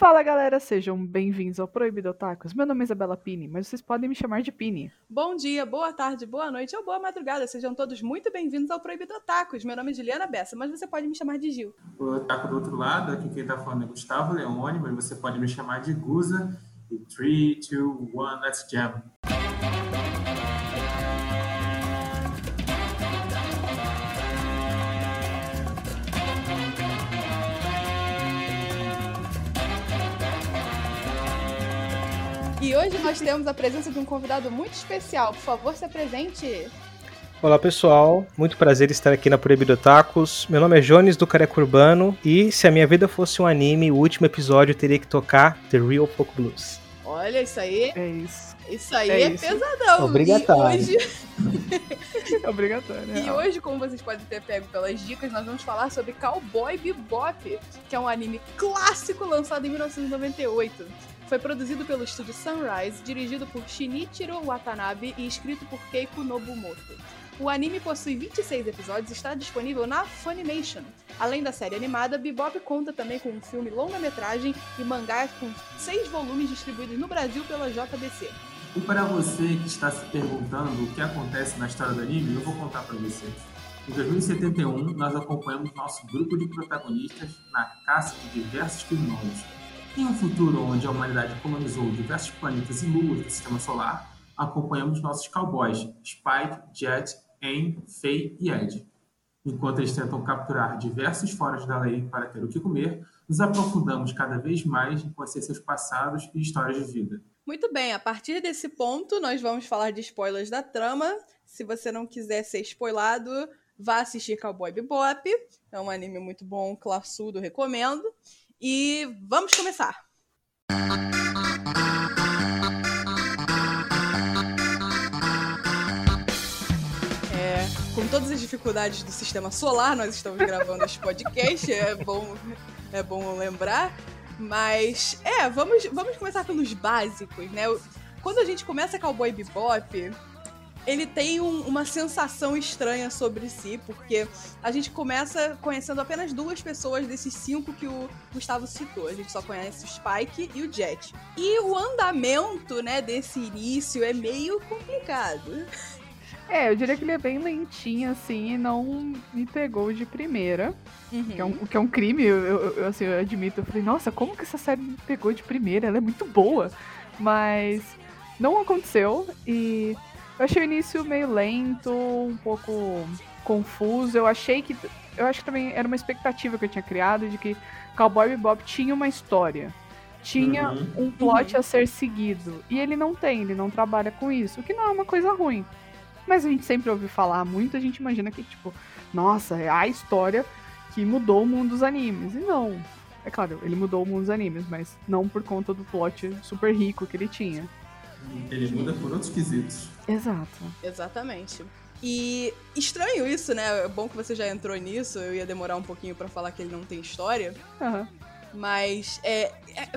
Fala galera, sejam bem-vindos ao Proibido Otakus. Meu nome é Isabela Pini, mas vocês podem me chamar de Pini. Bom dia, boa tarde, boa noite ou boa madrugada. Sejam todos muito bem-vindos ao Proibido Otakus. Meu nome é Juliana Bessa, mas você pode me chamar de Gil. O Otaku do outro lado, aqui quem tá falando é Gustavo Leone, mas você pode me chamar de Guza. E 3, 2, 1, let's jam. Hoje nós temos a presença de um convidado muito especial. Por favor, se apresente. Olá pessoal, muito prazer estar aqui na Proibido Tacos. Meu nome é Jones do Careco Urbano e se a minha vida fosse um anime, o último episódio teria que tocar The Real Folk Blues. Olha, isso aí. É isso. Isso aí É é, isso. pesadão. Obrigatório. E hoje, É obrigatório. e né? hoje, como vocês podem ter pego pelas dicas, nós vamos falar sobre Cowboy Bebop, que é um anime clássico lançado em 1998. Foi produzido pelo estúdio Sunrise, dirigido por Shinichiro Watanabe e escrito por Keiko Nobumoto. O anime possui 26 episódios e está disponível na Funimation. Além da série animada, Bebop conta também com um filme longa-metragem e mangá com seis volumes distribuídos no Brasil pela JBC. E para você que está se perguntando o que acontece na história do anime, eu vou contar para você. Em 2071, nós acompanhamos nosso grupo de protagonistas na caça de diversos criminosos. Em um futuro onde a humanidade colonizou diversos planetas e luas do sistema solar, acompanhamos nossos cowboys Spike, Jet, Aang, Faye e Ed. Enquanto eles tentam capturar diversos foras da lei para ter o que comer, nos aprofundamos cada vez mais em conhecer seus passados e histórias de vida. Muito bem, a partir desse ponto, nós vamos falar de spoilers da trama. Se você não quiser ser spoilado, vá assistir Cowboy Bebop. É um anime muito bom, classudo, recomendo. E vamos começar! É, com todas as dificuldades do sistema solar, nós estamos gravando esse podcast, é bom, é bom lembrar. Mas, é, vamos, vamos começar pelos básicos, né? O- Quando a gente começa Cowboy Bebop, ele tem um- uma sensação estranha sobre si, porque a gente começa conhecendo apenas duas pessoas desses cinco que o Gustavo citou. A gente só conhece o Spike e o Jet. E o andamento, né, desse início é meio complicado. É, eu diria que ele é bem lentinho, assim, e não me pegou de primeira. Que é um, que é um crime, eu, eu- eu, assim, eu admito. Eu falei, nossa, como que essa série me pegou de primeira? Ela é muito boa. Mas não aconteceu. E eu achei o início meio lento, um pouco confuso. Eu achei que. Eu acho que também era uma expectativa que eu tinha criado de que Cowboy Bebop tinha uma história. Tinha Uhum. um plot a ser seguido. E ele não tem, ele não trabalha com isso, o que não é uma coisa ruim. Mas a gente sempre ouve falar muito, a gente imagina que, tipo, nossa, é a história que mudou o mundo dos animes. E não. É claro, ele mudou o mundo dos animes, mas não por conta do plot super rico que ele tinha. Ele muda por outros quesitos. Exato. Exatamente. E estranho isso, né? É bom que você já entrou nisso. Eu ia demorar um pouquinho pra falar que ele não tem história. Aham. Mas é, é-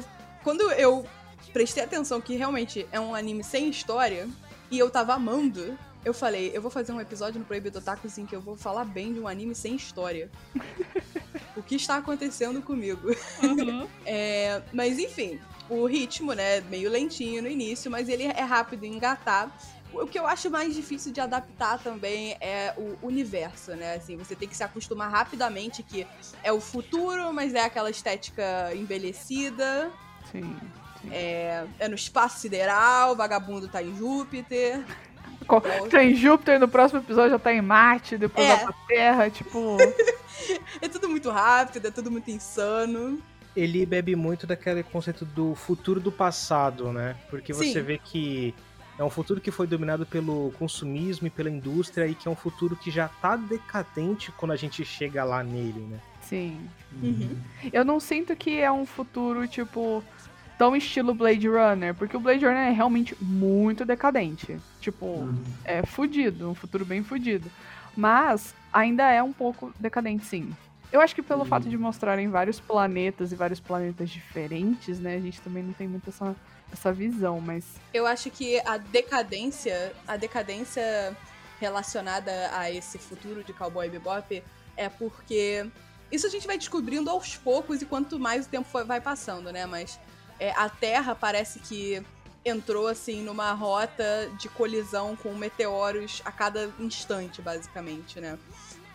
quando eu prestei atenção que realmente é um anime sem história e eu tava amando, eu falei, eu vou fazer um episódio no Proibido Otaku em que eu vou falar bem de um anime sem história. o que está acontecendo comigo? É, mas enfim, o ritmo, né, meio lentinho no início, mas ele é rápido em engatar. O que eu acho mais difícil de adaptar também é o universo, né? Assim, você tem que se acostumar rapidamente que é o futuro, mas é aquela estética envelhecida. Sim. sim. É, é no espaço sideral, vagabundo tá em Júpiter. Tá em Júpiter, no próximo episódio já tá em Marte, depois É. vai pra Terra, tipo. É tudo muito rápido, é tudo muito insano. Ele bebe muito daquele conceito do futuro do passado, né? Porque você Sim. vê que é um futuro que foi dominado pelo consumismo e pela indústria e que é um futuro que já tá decadente quando a gente chega lá nele, né? Sim. Uhum. Eu não sinto que é um futuro, tipo, tão estilo Blade Runner, porque o Blade Runner é realmente muito decadente. Tipo, Uhum. é fudido, um futuro bem fudido. Mas ainda é um pouco decadente, sim. Eu acho que pelo fato de mostrarem vários planetas e vários planetas diferentes, né, a gente também não tem muito essa, essa visão, mas Eu acho que a decadência, a decadência relacionada a esse futuro de Cowboy Bebop é porque Isso a gente vai descobrindo aos poucos e quanto mais o tempo vai passando, né? Mas é, a Terra parece que entrou assim numa rota de colisão com meteoros a cada instante, basicamente, né?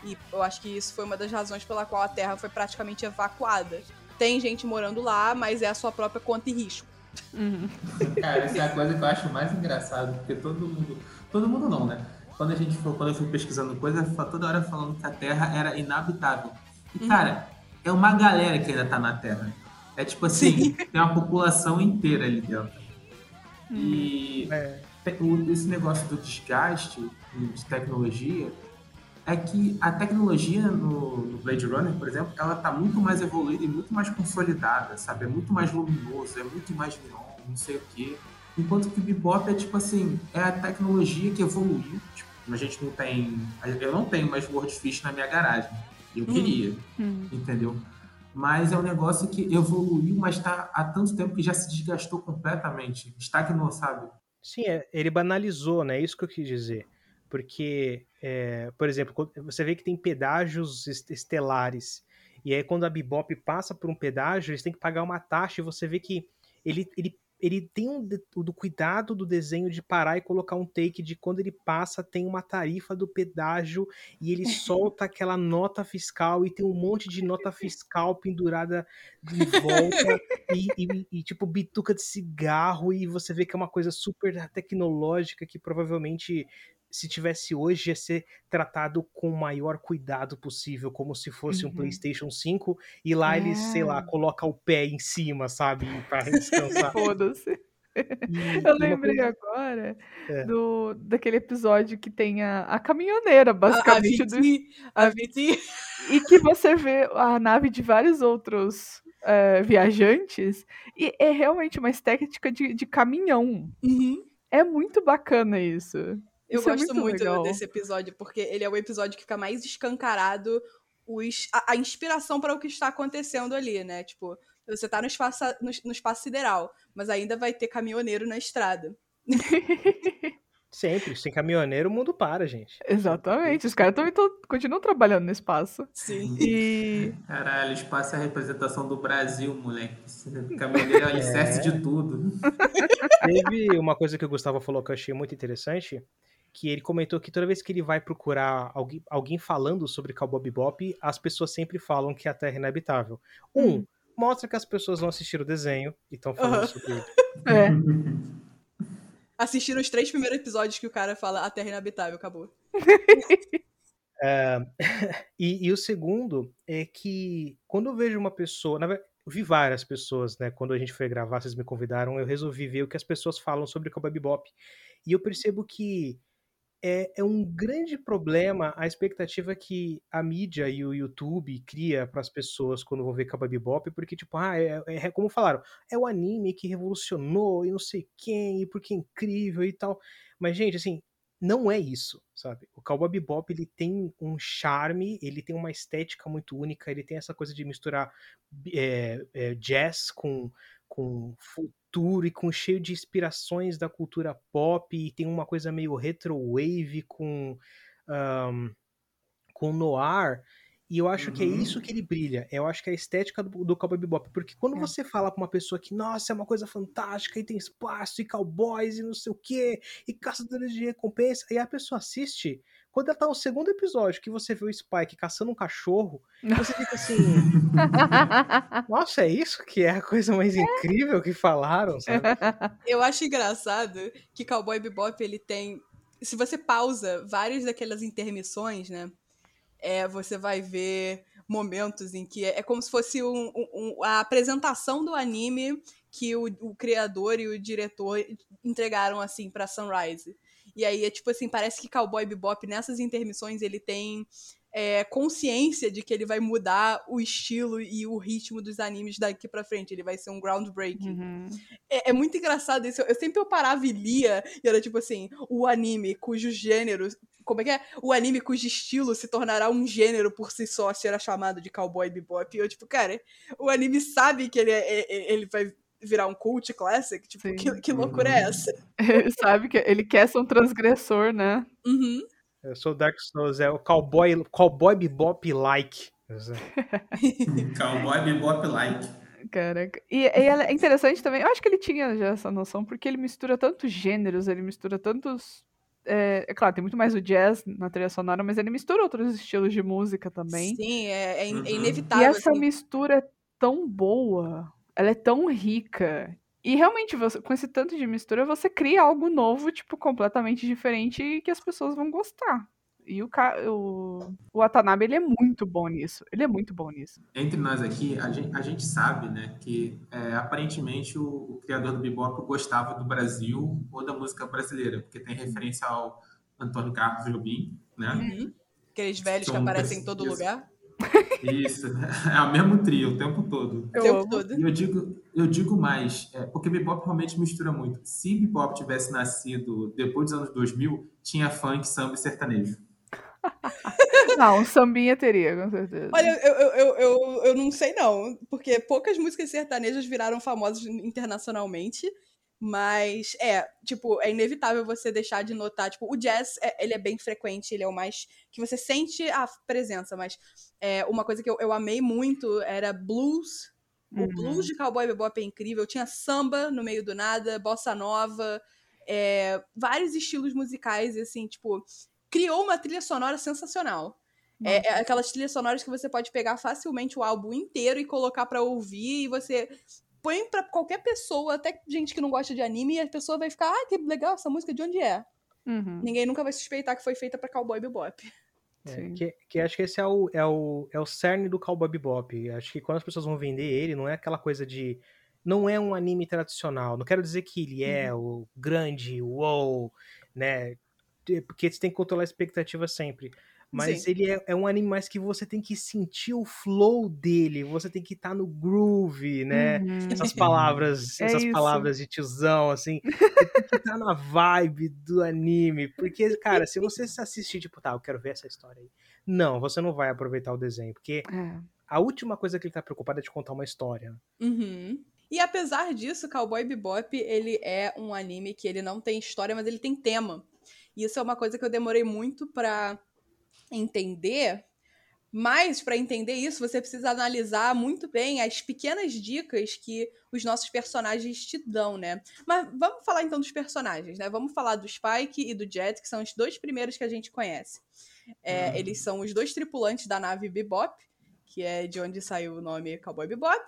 E eu acho que isso foi uma das razões pela qual a Terra foi praticamente evacuada. Tem gente morando lá, mas é a sua própria conta e risco. Uhum. Cara, essa é a coisa que eu acho mais engraçado, porque todo mundo. Todo mundo não, né? Quando a gente for, quando eu fui pesquisando coisa, toda hora falando que a Terra era inabitável. E, uhum. cara, é uma galera que ainda tá na Terra. É tipo assim, Sim. tem uma população inteira ali dentro. Hum. E é. esse negócio do desgaste de tecnologia é que a tecnologia no, no, Blade Runner, por exemplo, ela tá muito mais evoluída e muito mais consolidada, sabe? É muito mais luminoso, é muito mais neon, não sei o quê. Enquanto que o Bebop é tipo assim, é a tecnologia que evoluiu. Tipo, a gente não tem. Eu não tenho mais Wordfish na minha garagem. Eu hum. queria, hum. entendeu? Mas é um negócio que evoluiu, mas está há tanto tempo que já se desgastou completamente. Estagnou, sabe? Sim, é, ele banalizou, né? É isso que eu quis dizer. Porque, é, por exemplo, você vê que tem pedágios estelares. E aí, quando a Bebop passa por um pedágio, eles têm que pagar uma taxa. E você vê que ele, ele ele tem um, do cuidado do desenho de parar e colocar um take de quando ele passa, tem uma tarifa do pedágio e ele solta aquela nota fiscal e tem um monte de nota fiscal pendurada de volta e, e, e, tipo bituca de cigarro e você vê que é uma coisa super tecnológica que provavelmente se tivesse hoje ia ser tratado com o maior cuidado possível, como se fosse uhum. um PlayStation 5, e lá é. ele, sei lá, coloca o pé em cima, sabe, para descansar. Foda-se. Eu lembrei coisa... agora é. do, daquele episódio que tem a, a caminhoneira, basicamente. A, a, do, a E que você vê a nave de vários outros é, viajantes, e é realmente uma estética de, de caminhão. Uhum. É muito bacana isso. Eu Isso é gosto é muito, muito desse episódio, porque ele é o episódio que fica mais escancarado os, a, a inspiração para o que está acontecendo ali, né? Tipo, você tá no espaço, no, no espaço sideral, mas ainda vai ter caminhoneiro na estrada. Sempre, sem caminhoneiro o mundo para, gente. Exatamente, os caras também continuam trabalhando no espaço. Sim. E... Caralho, o espaço é a representação do Brasil, moleque. Caminhoneiro é o alicerce é. de tudo. Teve uma coisa que o Gustavo falou que eu achei muito interessante, que ele comentou que toda vez que ele vai procurar alguém, alguém falando sobre Cowboy Bebop, as pessoas sempre falam que a Terra é inabitável. Um, hum. mostra que as pessoas não assistiram o desenho e estão falando uhum. sobre ele. É. Assistiram os três primeiros episódios que o cara fala a Terra é inabitável, acabou. É, e, e, o segundo é que quando eu vejo uma pessoa, na verdade, eu vi várias pessoas, né? Quando a gente foi gravar, vocês me convidaram, eu resolvi ver o que as pessoas falam sobre Cowboy Bebop. E eu percebo que é, é um grande problema a expectativa que a mídia e o YouTube cria para as pessoas quando vão ver Cowboy Bebop, porque, tipo, ah, é, é, é, como falaram, é o anime que revolucionou e não sei quem, e porque é incrível e tal. Mas, gente, assim, não é isso, sabe? O Cowboy Bebop, ele tem um charme, ele tem uma estética muito única, ele tem essa coisa de misturar é, é, jazz com, com futuro e com cheio de inspirações da cultura pop e tem uma coisa meio retro wave com um, com noir e eu acho uhum. que é uhum. isso que ele brilha. Eu acho que é a estética do, do Cowboy Bebop. Porque quando é. você fala pra uma pessoa que, nossa, é uma coisa fantástica, e tem espaço, e cowboys, e não sei o quê, e caçadores de recompensa, e a pessoa assiste, quando ela tá no segundo episódio, que você vê o Spike caçando um cachorro, você fica assim. Nossa, é isso que é a coisa mais incrível que falaram, sabe? Eu acho engraçado que Cowboy Bebop ele tem. Se você pausa várias daquelas intermissões, né? É, você vai ver momentos em que é, é como se fosse um, um, a apresentação do anime que o, o criador e o diretor entregaram assim para Sunrise. E aí é tipo assim, parece que Cowboy Bebop nessas intermissões ele tem é, consciência de que ele vai mudar o estilo e o ritmo dos animes daqui pra frente. Ele vai ser um groundbreaking. Uhum. É, é, muito engraçado isso. Eu sempre eu parava e lia, e era tipo assim, o anime cujo gênero. Como é que é? O anime cujo estilo se tornará um gênero por si só, será chamado de Cowboy Bebop. E eu, tipo, cara, o anime sabe que ele, é, é ele vai virar um cult classic? Tipo, que, que, loucura é essa? Ele sabe que ele quer ser um transgressor, né? Uhum. Eu sou Dark Souls, é o cowboy, cowboy bebop like. Cowboy Bebop like. Caraca. E, e é interessante também, eu acho que ele tinha já essa noção, porque ele mistura tantos gêneros, ele mistura tantos. É, é, claro, tem muito mais o jazz na trilha sonora, mas ele mistura outros estilos de música também. Sim, é, é, é inevitável. E essa assim. mistura é tão boa, ela é tão rica. E realmente, você, com esse tanto de mistura, você cria algo novo, tipo, completamente diferente e que as pessoas vão gostar. E o, o, o Watanabe, ele é muito bom nisso. Ele é muito bom nisso. Entre nós aqui, a gente, a gente sabe, né, que é, aparentemente o, o, criador do bebop gostava do Brasil ou da música brasileira, porque tem referência ao Antônio Carlos Jobim, né? Uhum. Aqueles velhos que aparecem em todo lugar. Isso, é o mesmo trio o tempo todo. O tempo todo. E eu digo, eu digo mais, é, porque bebop realmente mistura muito. Se bebop tivesse nascido depois dos anos 2000, tinha funk, samba e sertanejo. Não, um sambinha teria, com certeza. Olha, eu, eu, eu, eu, eu não sei não, porque poucas músicas sertanejas viraram famosas internacionalmente, mas é, tipo, é inevitável você deixar de notar, tipo, o jazz, é, ele é bem frequente, ele é o mais, que você sente a presença, mas é, uma coisa que eu, eu amei muito era blues, o uhum. blues de Cowboy Bebop é incrível, tinha samba no meio do nada, bossa nova, é, vários estilos musicais, assim, tipo, criou uma trilha sonora sensacional. É, é, aquelas trilhas sonoras que você pode pegar facilmente o álbum inteiro e colocar para ouvir e você põe para qualquer pessoa, até gente que não gosta de anime, e a pessoa vai ficar, ah, que legal essa música, de onde é? Uhum. Ninguém nunca vai suspeitar que foi feita para Cowboy Bebop. É, que, que, acho que esse é o, é, o, é o cerne do Cowboy Bebop. Acho que quando as pessoas vão vender ele, não é aquela coisa de. Não é um anime tradicional. Não quero dizer que ele é uhum. o grande, o wow, né? porque você tem que controlar a expectativa sempre. Mas Sim. ele é, é, um anime mais que você tem que sentir o flow dele, você tem que estar tá no groove, né? Uhum. Essas palavras, é essas isso. palavras de tiozão, assim. Você tem que estar tá na vibe do anime. Porque, cara, se você assistir, tipo, tá, eu quero ver essa história aí. Não, você não vai aproveitar o desenho, porque é. a última coisa que ele tá preocupado é de contar uma história. Uhum. E apesar disso, Cowboy Bebop, ele é um anime que ele não tem história, mas ele tem tema. E isso é uma coisa que eu demorei muito para entender. Mas para entender isso, você precisa analisar muito bem as pequenas dicas que os nossos personagens te dão, né? Mas vamos falar então dos personagens, né? Vamos falar do Spike e do Jet, que são os dois primeiros que a gente conhece. É, uhum. Eles são os dois tripulantes da nave Bebop, que é de onde saiu o nome Cowboy Bebop.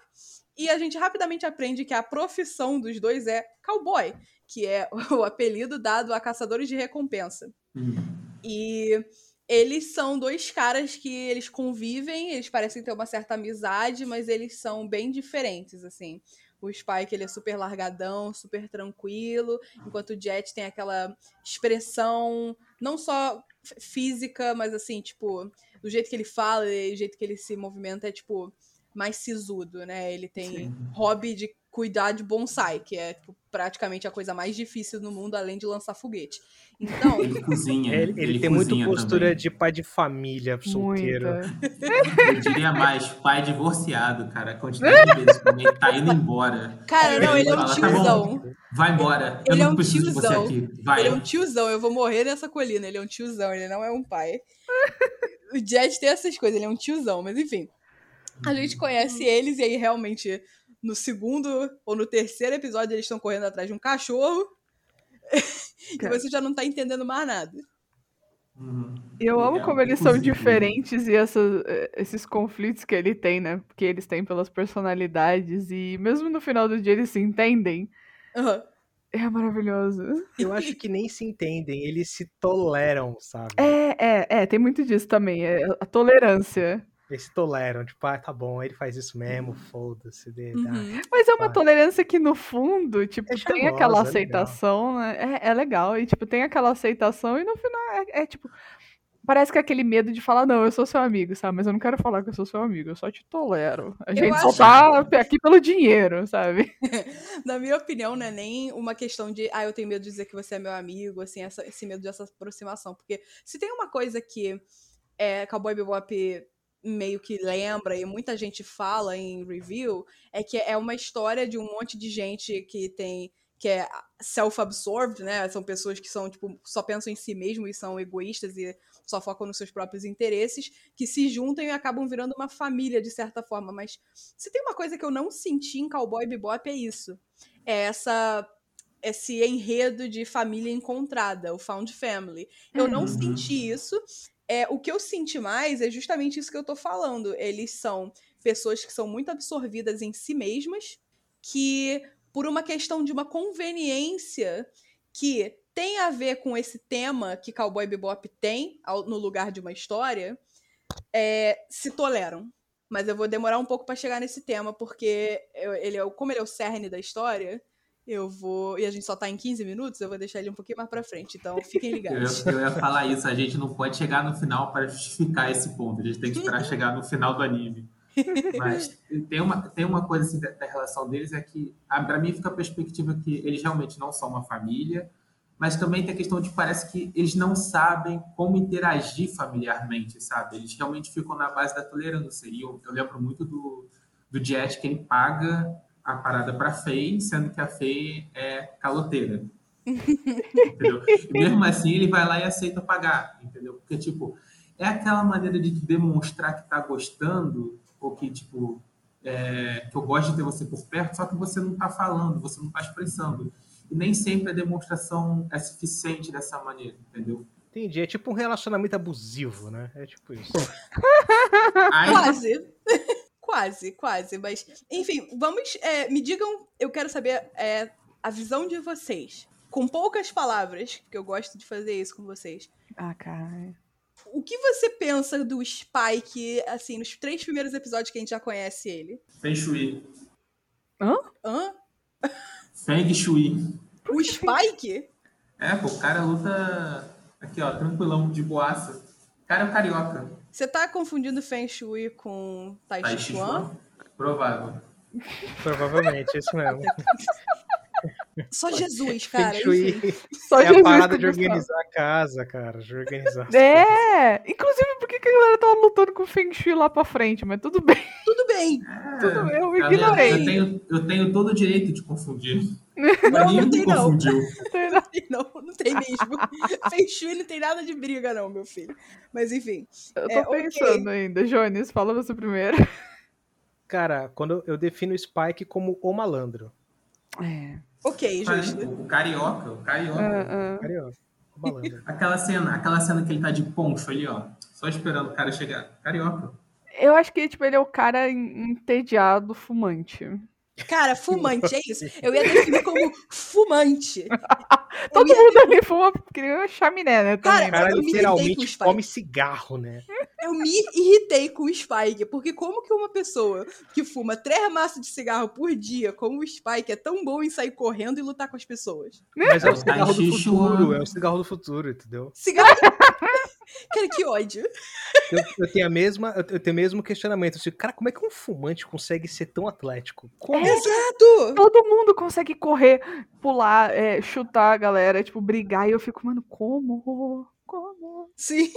E a gente rapidamente aprende que a profissão dos dois é cowboy que é o apelido dado a caçadores de recompensa. Uhum. E eles são dois caras que eles convivem, eles parecem ter uma certa amizade, mas eles são bem diferentes, assim. O Spike, ele é super largadão, super tranquilo, enquanto o Jet tem aquela expressão, não só física, mas assim, tipo, do jeito que ele fala, do jeito que ele se movimenta, é tipo, mais sisudo, né? Ele tem Sim. hobby de cuidar de bonsai, que é tipo, praticamente a coisa mais difícil no mundo, além de lançar foguete. Então. Ele cozinha. Ele, ele, ele tem muita postura também. de pai de família, solteiro. Eu diria mais, pai divorciado, cara. A quantidade de vezes que tá indo embora. Cara, não, ele, ele é um fala, tiozão. Tá vai embora. Ele eu é um preciso tiozão. de você aqui. Vai. Ele é um tiozão, eu vou morrer nessa colina. Ele é um tiozão, ele não é um pai. o Jet tem essas coisas, ele é um tiozão, mas enfim. A gente conhece eles e aí realmente no segundo ou no terceiro episódio eles estão correndo atrás de um cachorro. e você já não tá entendendo mais nada. Uhum. Eu amo como eles são diferentes e essas, eh, esses conflitos que ele tem, né? Porque eles têm pelas personalidades e mesmo no final do dia eles se entendem. Uhum. É maravilhoso. Eu acho que nem se entendem, eles se toleram, sabe? É, é, é, tem muito disso também. É a tolerância. Eles se toleram, tipo, ah, tá bom, ele faz isso mesmo, foda-se dele. Tá? Uhum. Mas é uma Vai. tolerância que, no fundo, tipo, é tem aquela é aceitação, né? É, é, legal. E, tipo, tem aquela aceitação e no final é, é, tipo. Parece que é aquele medo de falar, não, eu sou seu amigo, sabe? Mas eu não quero falar que eu sou seu amigo, eu só te tolero. A gente só tá aqui pelo dinheiro, sabe? Na minha opinião, não é nem uma questão de, ah, eu tenho medo de dizer que você é meu amigo, assim, essa, esse medo dessa aproximação. Porque se tem uma coisa que é, Cowboy Bebop meio que lembra e muita gente fala em review é que é uma história de um monte de gente que tem que é self-absorbed, né? São pessoas que são, tipo, só pensam em si mesmo e são egoístas e só focam nos seus próprios interesses, que se juntam e acabam virando uma família, de certa forma. Mas se tem uma coisa que eu não senti em Cowboy Bebop, é isso. É essa esse enredo de família encontrada, o Found Family. Eu não uhum. senti isso. É, o que eu senti mais é justamente isso que eu tô falando. Eles são pessoas que são muito absorvidas em si mesmas, que por uma questão de uma conveniência que tem a ver com esse tema que Cowboy Bebop tem no lugar de uma história, é, se toleram. Mas eu vou demorar um pouco para chegar nesse tema, porque ele é, como ele é o cerne da história, eu vou. E a gente só tá em 15 minutos, eu vou deixar ele um pouquinho mais pra frente. Então fiquem ligados. Eu, eu ia falar isso, a gente não pode chegar no final para justificar esse ponto. A gente tem que esperar chegar no final do anime. Mas tem uma, tem uma coisa assim da, da relação deles é que, para mim, fica a perspectiva que eles realmente não são uma família, mas também tem a questão de parece que eles não sabem como interagir familiarmente, sabe? Eles realmente ficam na base da tolerância. E eu, eu lembro muito do, do Jet que ele paga a parada para Fei, sendo que a Fei é caloteira. entendeu? E mesmo assim, ele vai lá e aceita pagar, entendeu? Porque, tipo, é aquela maneira de demonstrar que tá gostando ou que, tipo, é, que eu gosto de ter você por perto, só que você não está falando, você não está expressando. E nem sempre a demonstração é suficiente dessa maneira, entendeu? Entendi. É tipo um relacionamento abusivo, né? É tipo isso. quase. Quase, quase. Mas, enfim, vamos. É, me digam, eu quero saber é, a visão de vocês. Com poucas palavras, que eu gosto de fazer isso com vocês. Ah, cara o que você pensa do Spike, assim, nos três primeiros episódios que a gente já conhece ele? Feng Shui. Hã? Hã? Feng Shui. O Spike? É, pô, o cara luta aqui, ó, tranquilão, de boaça. O cara é um carioca. Você tá confundindo Feng Shui com Tai, Chi Chuan? Provável. Provavelmente, isso mesmo. Só Jesus, cara. Só é Jesus a parada de organizar a casa, cara. De organizar é! Inclusive, por que, que a galera tava lutando com o Feng Shui lá pra frente? Mas tudo bem. Tudo bem. É, tudo bem, eu ignorei. Eu tenho, eu tenho todo o direito de confundir. Não, não tem não. não. Não, tem mesmo. Feng Shui não tem nada de briga, não, meu filho. Mas enfim. Eu tô é, pensando okay. ainda. Jones, fala você primeiro. Cara, quando eu defino o Spike como o malandro. É. Ok, justo. O, carioca, o carioca. Uh, uh. Carioca. aquela cena, aquela cena que ele tá de poncho ali, ó. Só esperando o cara chegar. Carioca. Eu acho que, tipo, ele é o cara entediado, fumante. Cara, fumante, é isso. Eu ia definir como fumante. Todo mundo ali fuma porque é chaminé, né? Cara, o cara literalmente come cigarro, né? Eu me irritei com o Spike, porque como que uma pessoa que fuma três maços de cigarro por dia, como o Spike, é tão bom em sair correndo e lutar com as pessoas? Mas é o cigarro do futuro, é o cigarro do futuro, entendeu? Cigarro... Cara, que ódio. Eu, eu, tenho a mesma, eu tenho o mesmo questionamento. Assim, cara, como é que um fumante consegue ser tão atlético? Como? Exato! Todo mundo consegue correr, pular, é, chutar a galera, tipo, brigar. E eu fico, mano, como? Como? Sim.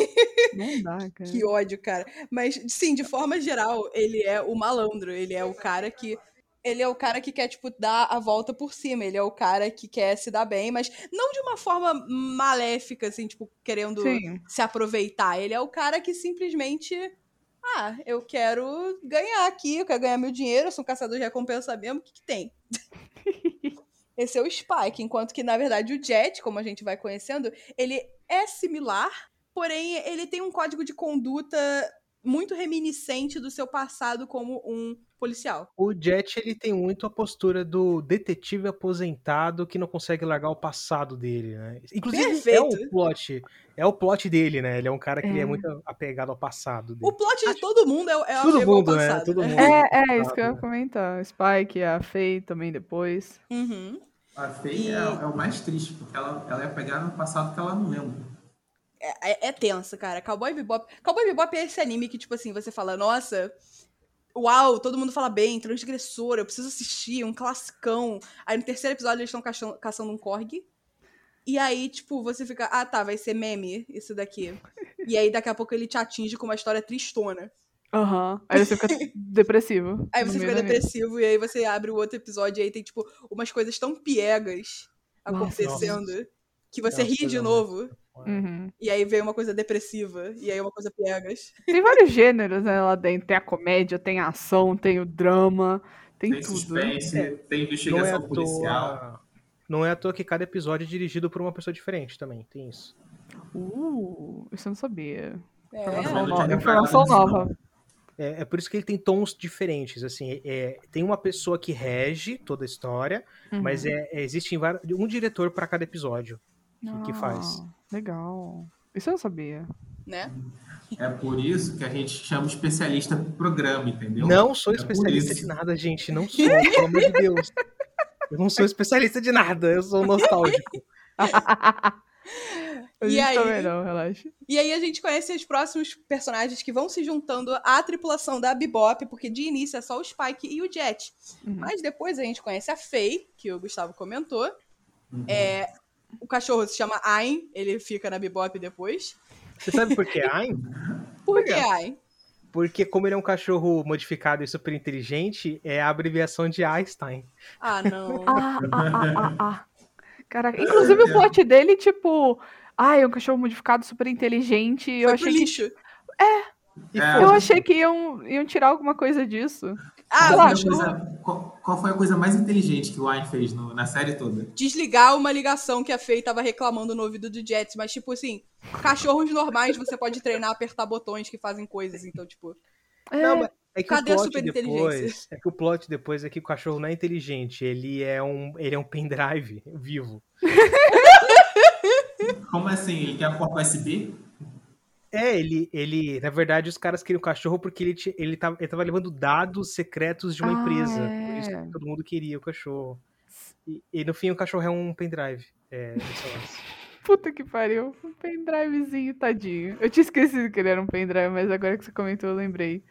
Não dá, cara. Que ódio, cara. Mas, sim, de forma geral, ele é o malandro. Ele é o cara que ele é o cara que quer, tipo, dar a volta por cima. Ele é o cara que quer se dar bem, mas não de uma forma maléfica, assim, tipo, querendo Sim. se aproveitar. Ele é o cara que simplesmente. Ah, eu quero ganhar aqui, eu quero ganhar meu dinheiro, eu sou um caçador de recompensa mesmo, o que, que tem? Esse é o Spike, enquanto que, na verdade, o Jet, como a gente vai conhecendo, ele é similar, porém ele tem um código de conduta muito reminiscente do seu passado como um policial. O Jet ele tem muito a postura do detetive aposentado que não consegue largar o passado dele, né? Inclusive Perfeito. é o plot, é o plot dele, né? Ele é um cara que é, é muito apegado ao passado dele. O plot de todo mundo é, é todo mundo, né? passado, Todo né? mundo. É, é isso que eu ia comentar. Spike, a Faye também depois. Uhum. A Faye e... é, é, o mais triste, porque ela, ela é apegada no passado que ela não lembra. É, é, é tenso, cara. Cowboy Bebop. Cowboy Bebop é esse anime que, tipo assim, você fala, nossa, uau, todo mundo fala bem, transgressor, eu preciso assistir, um classicão. Aí no terceiro episódio eles estão caçando, caçando um corgi. E aí, tipo, você fica, ah tá, vai ser meme isso daqui. e aí daqui a pouco ele te atinge com uma história tristona. Aham. Aí você fica depressivo. Aí você fica depressivo e aí você abre o outro episódio e aí tem, tipo, umas coisas tão piegas Nossa. acontecendo que você Nossa, ri de novo. Uhum. E aí vem uma coisa depressiva. E aí uma coisa piegas. Tem vários gêneros né, lá dentro. Tem a comédia, tem a ação, tem o drama, tem, Tem tudo. suspense, É. tem Não é, investigação à policial. toa, não é à toa que cada episódio é dirigido por uma pessoa diferente também. Tem isso. Uh, isso eu não sabia. É, Informação, nisso, nova. É, é por isso que ele tem tons diferentes. Assim, é, tem uma pessoa que rege toda a história, Uhum. mas é, é- existe um diretor para cada episódio que, que faz. Legal. Isso eu não sabia. né? É por isso que a gente chama especialista pro programa, entendeu? Não sou É especialista de nada, gente. Não sou, pelo amor de Deus. Eu não sou especialista de nada, eu sou nostálgico. A E gente aí? também não, relaxa. E aí a gente conhece os próximos personagens que vão se juntando à tripulação da Bebop, porque de início é só o Spike e o Jet. Uhum. Mas depois a gente conhece a Faye, que o Gustavo comentou. Uhum. É, o cachorro se chama Ayn, ele fica na Bebop depois. Você sabe por que Ayn? Por que Ayn? Porque como ele é um cachorro modificado e super inteligente, é a abreviação de Einstein. Ah, não. Ah, ah, ah, ah, ah. Caraca, inclusive o plot dele, tipo, ai, é um cachorro modificado super inteligente. e Eu Foi pro achei que lixo. E É. Eu foda-se. achei que iam, iam tirar alguma coisa disso. Ah, Qual o foi, a cachorro coisa, qual, qual foi a coisa mais inteligente que o Ayn fez no- na série toda? desligar uma ligação que a Faye tava reclamando no ouvido do Jet. Mas, tipo assim, cachorros normais você pode treinar, apertar botões que fazem coisas. Então, tipo, Não, mas é que Cadê o a plot superinteligência? depois, é que o plot depois é que o cachorro não é inteligente, ele é um, ele é um pendrive vivo. Como assim? Ele quer a porta USB? É, ele, ele, na verdade, os caras queriam o cachorro porque ele, ele, tava, ele tava levando dados secretos de uma Ah, empresa. é. Por isso que todo mundo queria o cachorro. E, e no fim o cachorro é um pendrive. É. Puta que pariu. Um pendrivezinho, tadinho. Eu tinha esquecido que ele era um pendrive, mas agora que você comentou, eu lembrei.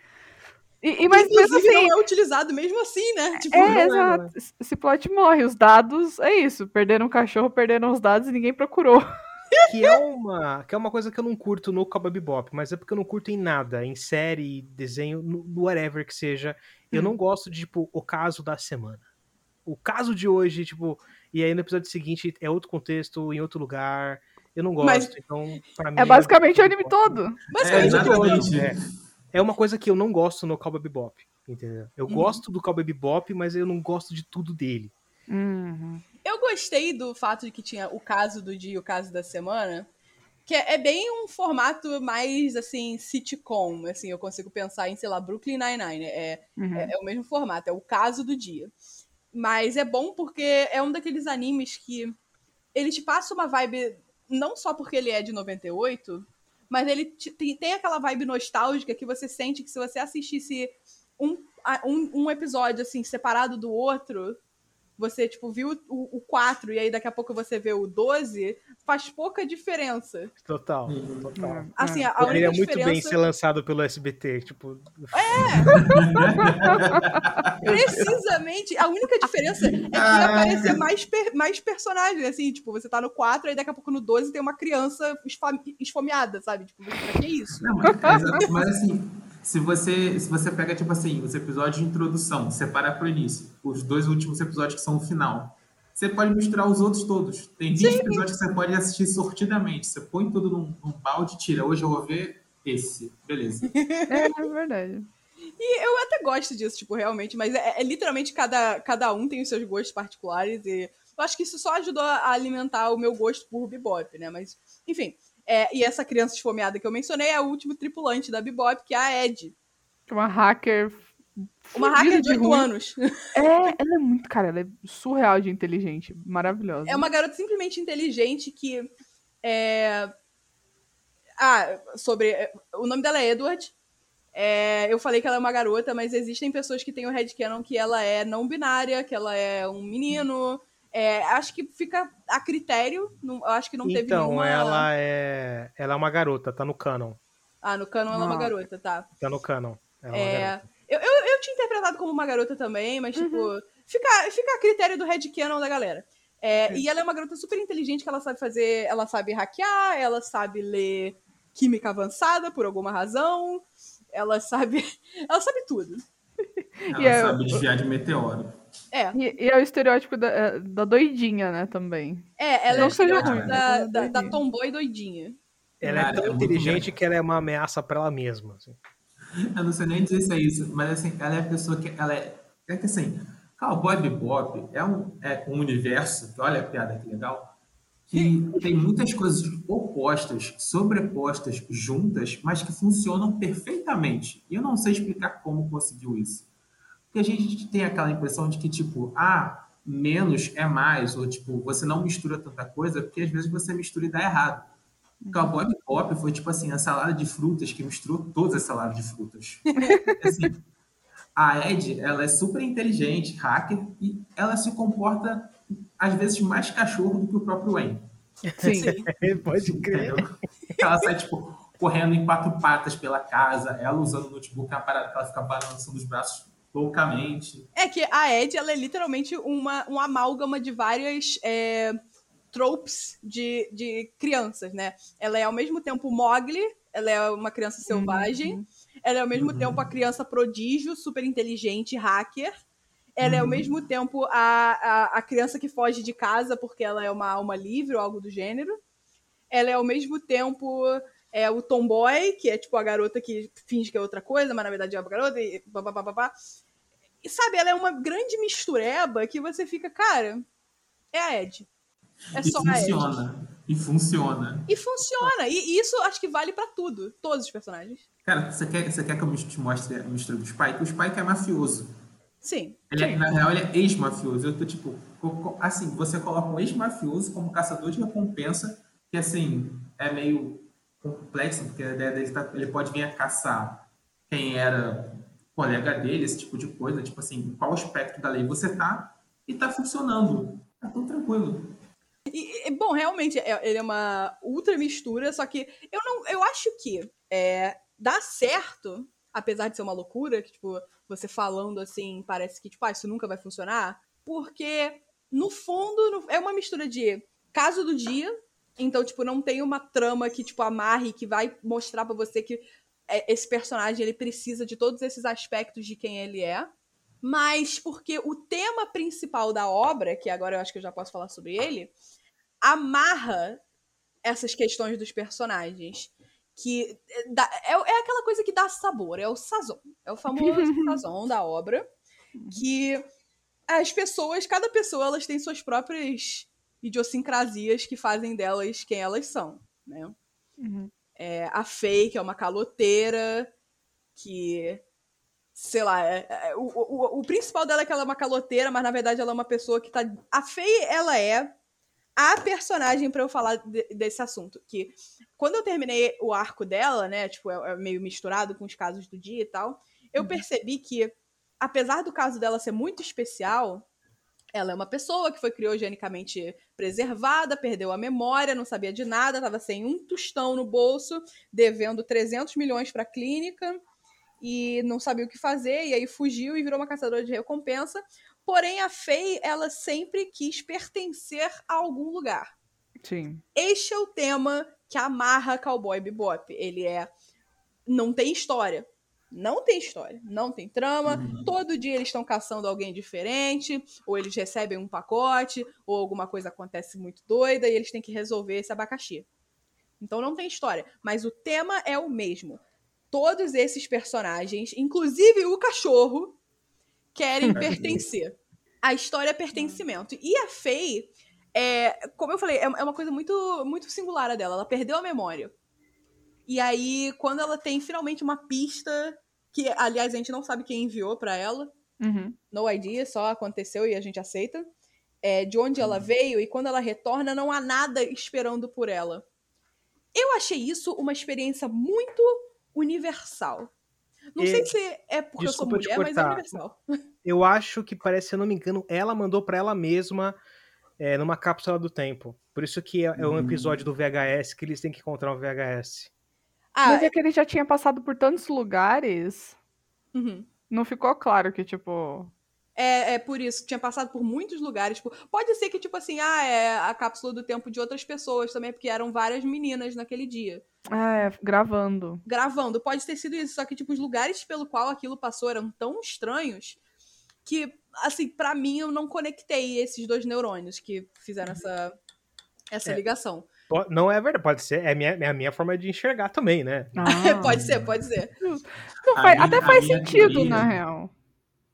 E, e mas mesmo assim. não é utilizado mesmo assim, né? Tipo, É, não é, exato. Esse plot morre. Os dados, é isso. Perderam o cachorro, perderam os dados e ninguém procurou. que é uma que é uma coisa que eu não curto no Cowboy Bebop, mas é porque eu não curto em nada, em série, desenho, no, whatever que seja. Eu Hum. não gosto de tipo o caso da semana. O caso de hoje, tipo, e aí no episódio seguinte é outro contexto, em outro lugar. Eu não gosto, Mas- então para mim É basicamente o anime todo. É, basicamente, exatamente. É. É uma coisa que eu não gosto no Cowboy Bebop, entendeu? Eu Uhum. gosto do Cowboy Bebop, mas eu não gosto de tudo dele. Uhum. Eu gostei do fato de que tinha o caso do dia e o caso da semana. Que é, é bem um formato mais, assim, sitcom. Assim, eu consigo pensar em, sei lá, Brooklyn Nine-Nine. É, Uhum. é, é o mesmo formato, é o caso do dia. Mas é bom porque é um daqueles animes que ele te passa uma vibe, não só porque ele é de 98, mas ele te- tem, tem aquela vibe nostálgica que você sente que se você assistisse um, um, um episódio, assim, separado do outro, você, tipo, viu o, o 4 e aí daqui a pouco você vê o 12, faz pouca diferença. Total, Uhum. total. Assim, a, a Poderia única muito bem diferença... ser lançado pelo SBT, tipo, Precisamente, a única diferença é que Ah. aparecer mais, per- mais personagens, assim, tipo, você tá no 4, aí daqui a pouco no 12 tem uma criança esfomeada, sabe? Tipo, pra que isso? Não, mas, mas- mas, assim, se você, se você pega, tipo assim, os episódios de introdução, separa pro início, os dois últimos episódios que são o final, você pode misturar os outros todos. Tem 20 episódios que você pode assistir sortidamente. Você põe tudo num, num balde e tira. Hoje eu vou ver esse. Beleza. É, é verdade. E eu até gosto disso, tipo, realmente, mas é, é literalmente cada, cada um tem os seus gostos particulares e eu acho que isso só ajudou a alimentar o meu gosto por Bebop, né? Mas, enfim. É, e essa criança esfomeada que eu mencionei é o último tripulante da Bebop, que é a Ed. Uma hacker. Uma hacker de 8 ruim. anos. É, ela é muito, cara, ela é surreal de inteligente. Maravilhosa. É uma garota simplesmente inteligente que. É... Ah, sobre. O nome dela é Edward. É, eu falei que ela é uma garota, mas existem pessoas que têm o headcanon que ela é não binária, que ela é um menino. É, acho que fica a critério. Não, eu acho que não teve então, nenhuma. ela é ela é uma garota, tá no canon. Ah, no canon ela é uma garota, tá. Tá no canon. Ela é É, eu, eu, eu tinha interpretado como uma garota também, mas, tipo, fica, fica a critério do headcanon da galera. É, E ela é uma garota super inteligente que ela sabe fazer. Ela sabe hackear, ela sabe ler química avançada por alguma razão. Ela sabe. Ela sabe tudo. Ela é, sabe desviar de meteoro. É. E, e, é o estereótipo da, é, da doidinha, né, também. É, ela é, é o estereótipo da, da, da, tomboy doidinha. Ela é tão é inteligente que ela é uma ameaça para ela mesma. Assim. Eu não sei nem dizer se é isso, mas assim, ela é a pessoa que. Ela é. É que assim, Cowboy Bebop é um, é um universo, que olha a piada que legal, que tem muitas coisas opostas, sobrepostas, juntas, mas que funcionam perfeitamente. E eu não sei explicar como conseguiu isso. Porque a gente tem aquela impressão de que, tipo, ah, menos é mais, ou tipo, você não mistura tanta coisa, porque às vezes você mistura e dá errado. O Cowboy Bebop foi tipo assim, a salada de frutas que misturou todas as saladas de frutas. assim, a Ed, ela é super inteligente, hacker, e ela se comporta às vezes mais cachorro do que o próprio Wayne. Sim, Sim. pode crer. Ela sai, tipo, correndo em quatro patas pela casa, ela usando o notebook, é uma parada que ela fica balançando os braços loucamente. É que a Ed, ela é literalmente uma, uma amálgama de várias é, tropes de, de crianças, né? Ela é ao mesmo tempo Mogli, ela é uma criança selvagem, uhum. ela é ao mesmo uhum. tempo a criança prodígio, super inteligente, hacker, ela é ao uhum. mesmo tempo a, a, a, criança que foge de casa porque ela é uma alma livre ou algo do gênero. Ela é ao mesmo tempo é, o tomboy, que é tipo a garota que finge que é outra coisa, mas na verdade é uma garota e babá. E sabe, ela é uma grande mistureba que você fica, cara, é a Ed. É e só funciona. a Ed. E funciona. E funciona. E isso acho que vale para tudo. Todos os personagens. Cara, você quer, você quer que eu te mostre a mistura do Spike? O Spike é mafioso. Sim. Ele, é, na real, ele é ex-mafioso. Eu tô tipo, assim, você coloca um ex-mafioso como caçador de recompensa, que assim, é meio complexo, porque a ideia dele tá, ele pode vir a caçar quem era colega dele, esse tipo de coisa, tipo assim, qual aspecto da lei você tá, e tá funcionando. Tá tudo tranquilo. E, bom, realmente, é, ele é uma ultra mistura, só que eu não. Eu acho que é, dá certo, apesar de ser uma loucura, que, tipo, você falando assim, parece que, tipo, ah, isso nunca vai funcionar. Porque, no fundo, é uma mistura de caso do dia. Então, tipo, não tem uma trama que, tipo, amarre, que vai mostrar para você que é, esse personagem ele precisa de todos esses aspectos de quem ele é. Mas porque o tema principal da obra, que agora eu acho que eu já posso falar sobre ele, amarra essas questões dos personagens que eh, dá, é, é aquela coisa que dá sabor, é o sazon. É o famoso sazon da obra. Que as pessoas, cada pessoa, elas têm suas próprias idiosincrasias que fazem delas quem elas são, né? Uhum. É, a Faye, que é uma caloteira, que sei lá, é, é, o, o, o, principal dela é que ela é uma caloteira, mas na verdade ela é uma pessoa que tá. A Faye, ela é a personagem para eu falar de, desse assunto. Que quando eu terminei o arco dela, né, tipo, é, é meio misturado com os casos do dia e tal, eu uhum. percebi que, apesar do caso dela ser muito especial, ela é uma pessoa que foi criogenicamente preservada, perdeu a memória, não sabia de nada, estava sem um tostão no bolso, devendo 300 milhões para a clínica e não sabia o que fazer, e aí fugiu e virou uma caçadora de recompensa. Porém, a Faye, ela sempre quis pertencer a algum lugar. Sim. Este é o tema que amarra Cowboy Bebop. Ele é. Não tem história. Não tem história, não tem trama. Uhum. Todo dia eles estão caçando alguém diferente, ou eles recebem um pacote, ou alguma coisa acontece muito doida e eles têm que resolver esse abacaxi. Então não tem história, mas o tema é o mesmo. Todos esses personagens, inclusive o cachorro, querem pertencer. A história é pertencimento. E a Faye, é, como eu falei, é, é uma coisa muito, muito singular dela. Ela perdeu a memória. E aí, quando ela tem finalmente uma pista, que aliás a gente não sabe quem enviou para ela, uhum. no idea, só aconteceu e a gente aceita, é, de onde ela veio, e quando ela retorna, não há nada esperando por ela. Eu achei isso uma experiência muito universal. Não e... sei se é porque Desculpa eu sou mulher, mas é universal. Eu acho que parece, se eu não me engano, ela mandou para ela mesma é, numa cápsula do tempo. Por isso que é, é um episódio do VHS que eles têm que encontrar um VHS. Ah, Mas é, é que ele já tinha passado por tantos lugares. Uhum. Não ficou claro que, tipo. É, É, por isso, tinha passado por muitos lugares. Tipo, pode ser que, tipo assim, ah, é a cápsula do tempo de outras pessoas também, porque eram várias meninas naquele dia. É, gravando. Gravando. Pode ter sido isso, só que, tipo, os lugares pelo qual aquilo passou eram tão estranhos que, assim, para mim eu não conectei esses dois neurônios que fizeram essa, essa é. ligação. Não é verdade, pode ser. É a minha, é a minha forma de enxergar também, né? Ah. pode ser, pode ser. Não, faz, minha, até faz sentido, teoria, na real.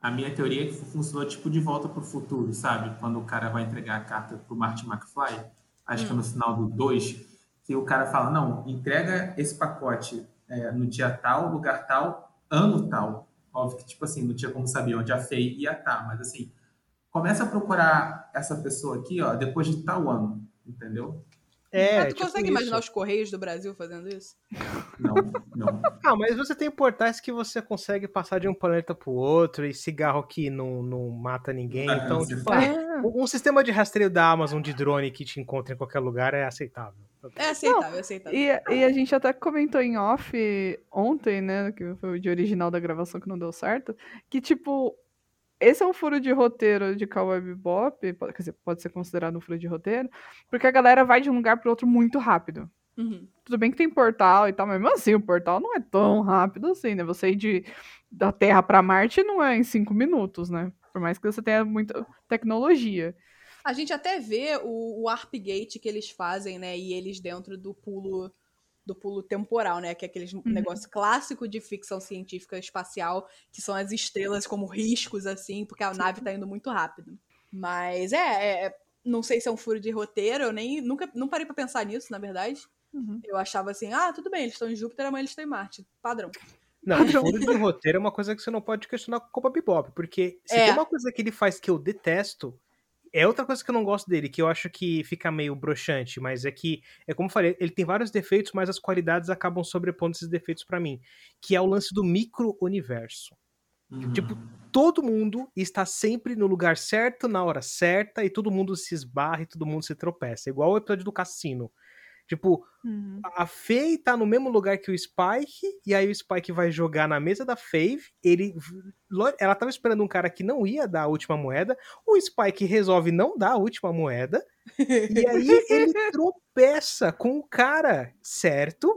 A minha teoria é que funcionou tipo de volta pro futuro, sabe? Quando o cara vai entregar a carta pro Martin McFly, acho hum. que é no hum. final do 2, que o cara fala, não, entrega esse pacote é, no dia tal, lugar tal, ano tal. Óbvio que, tipo assim, não tinha como saber onde a Fei ia estar, tá, mas assim, começa a procurar essa pessoa aqui, ó, depois de tal ano, entendeu? É, mas tu tipo consegue imaginar os Correios do Brasil fazendo isso? Não, não. Ah, mas você tem portais que você consegue passar de um planeta pro outro e cigarro que não, não mata ninguém. Não então, tipo, é. um sistema de rastreio da Amazon de drone que te encontra em qualquer lugar é aceitável. É aceitável, é aceitável. E, e, a gente até comentou em off ontem, né? Que foi o de original da gravação que não deu certo. Que, tipo, esse é um furo de roteiro de Cowboy Bebop, pode, quer dizer, pode ser considerado um furo de roteiro, porque a galera vai de um lugar para outro muito rápido. Uhum. Tudo bem que tem portal e tal, mas mesmo assim, o portal não é tão rápido assim, né? Você ir de, da Terra para Marte não é em cinco minutos, né? Por mais que você tenha muita tecnologia. A gente até vê o, o Arp Gate que eles fazem, né? E eles dentro do pulo do pulo temporal, né? Que é aquele uhum. negócio clássico de ficção científica espacial, que são as estrelas como riscos, assim, porque a nave tá indo muito rápido. Mas é, é não sei se é um furo de roteiro, eu nem nunca não parei para pensar nisso, na verdade. Uhum. Eu achava assim, ah, tudo bem, eles estão em Júpiter, amanhã eles estão em Marte. Padrão. Não, furo de roteiro é uma coisa que você não pode questionar com a Copa Bebop, porque se é. tem uma coisa que ele faz que eu detesto, é outra coisa que eu não gosto dele, que eu acho que fica meio broxante, mas é que, é como eu falei, ele tem vários defeitos, mas as qualidades acabam sobrepondo esses defeitos para mim, que é o lance do micro-universo. Uhum. Tipo, todo mundo está sempre no lugar certo, na hora certa, e todo mundo se esbarra e todo mundo se tropeça. Igual o episódio do cassino. Tipo, uhum. a Faye tá no mesmo lugar que o Spike, e aí o Spike vai jogar na mesa da Faye, ele ela tava esperando um cara que não ia dar a última moeda, o Spike resolve não dar a última moeda, e aí ele tropeça com o cara certo,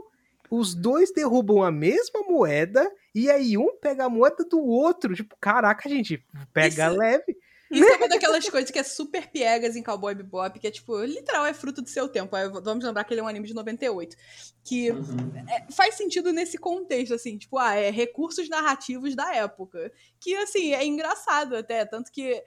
os dois derrubam a mesma moeda, e aí um pega a moeda do outro, tipo, caraca, gente, pega Isso... leve. Isso é uma daquelas coisas que é super piegas em Cowboy Bebop, que é tipo, literal, é fruto do seu tempo. Vamos lembrar que ele é um anime de 98. Que uhum. é, faz sentido nesse contexto, assim, tipo, ah, é recursos narrativos da época. Que, assim, é engraçado até, tanto que.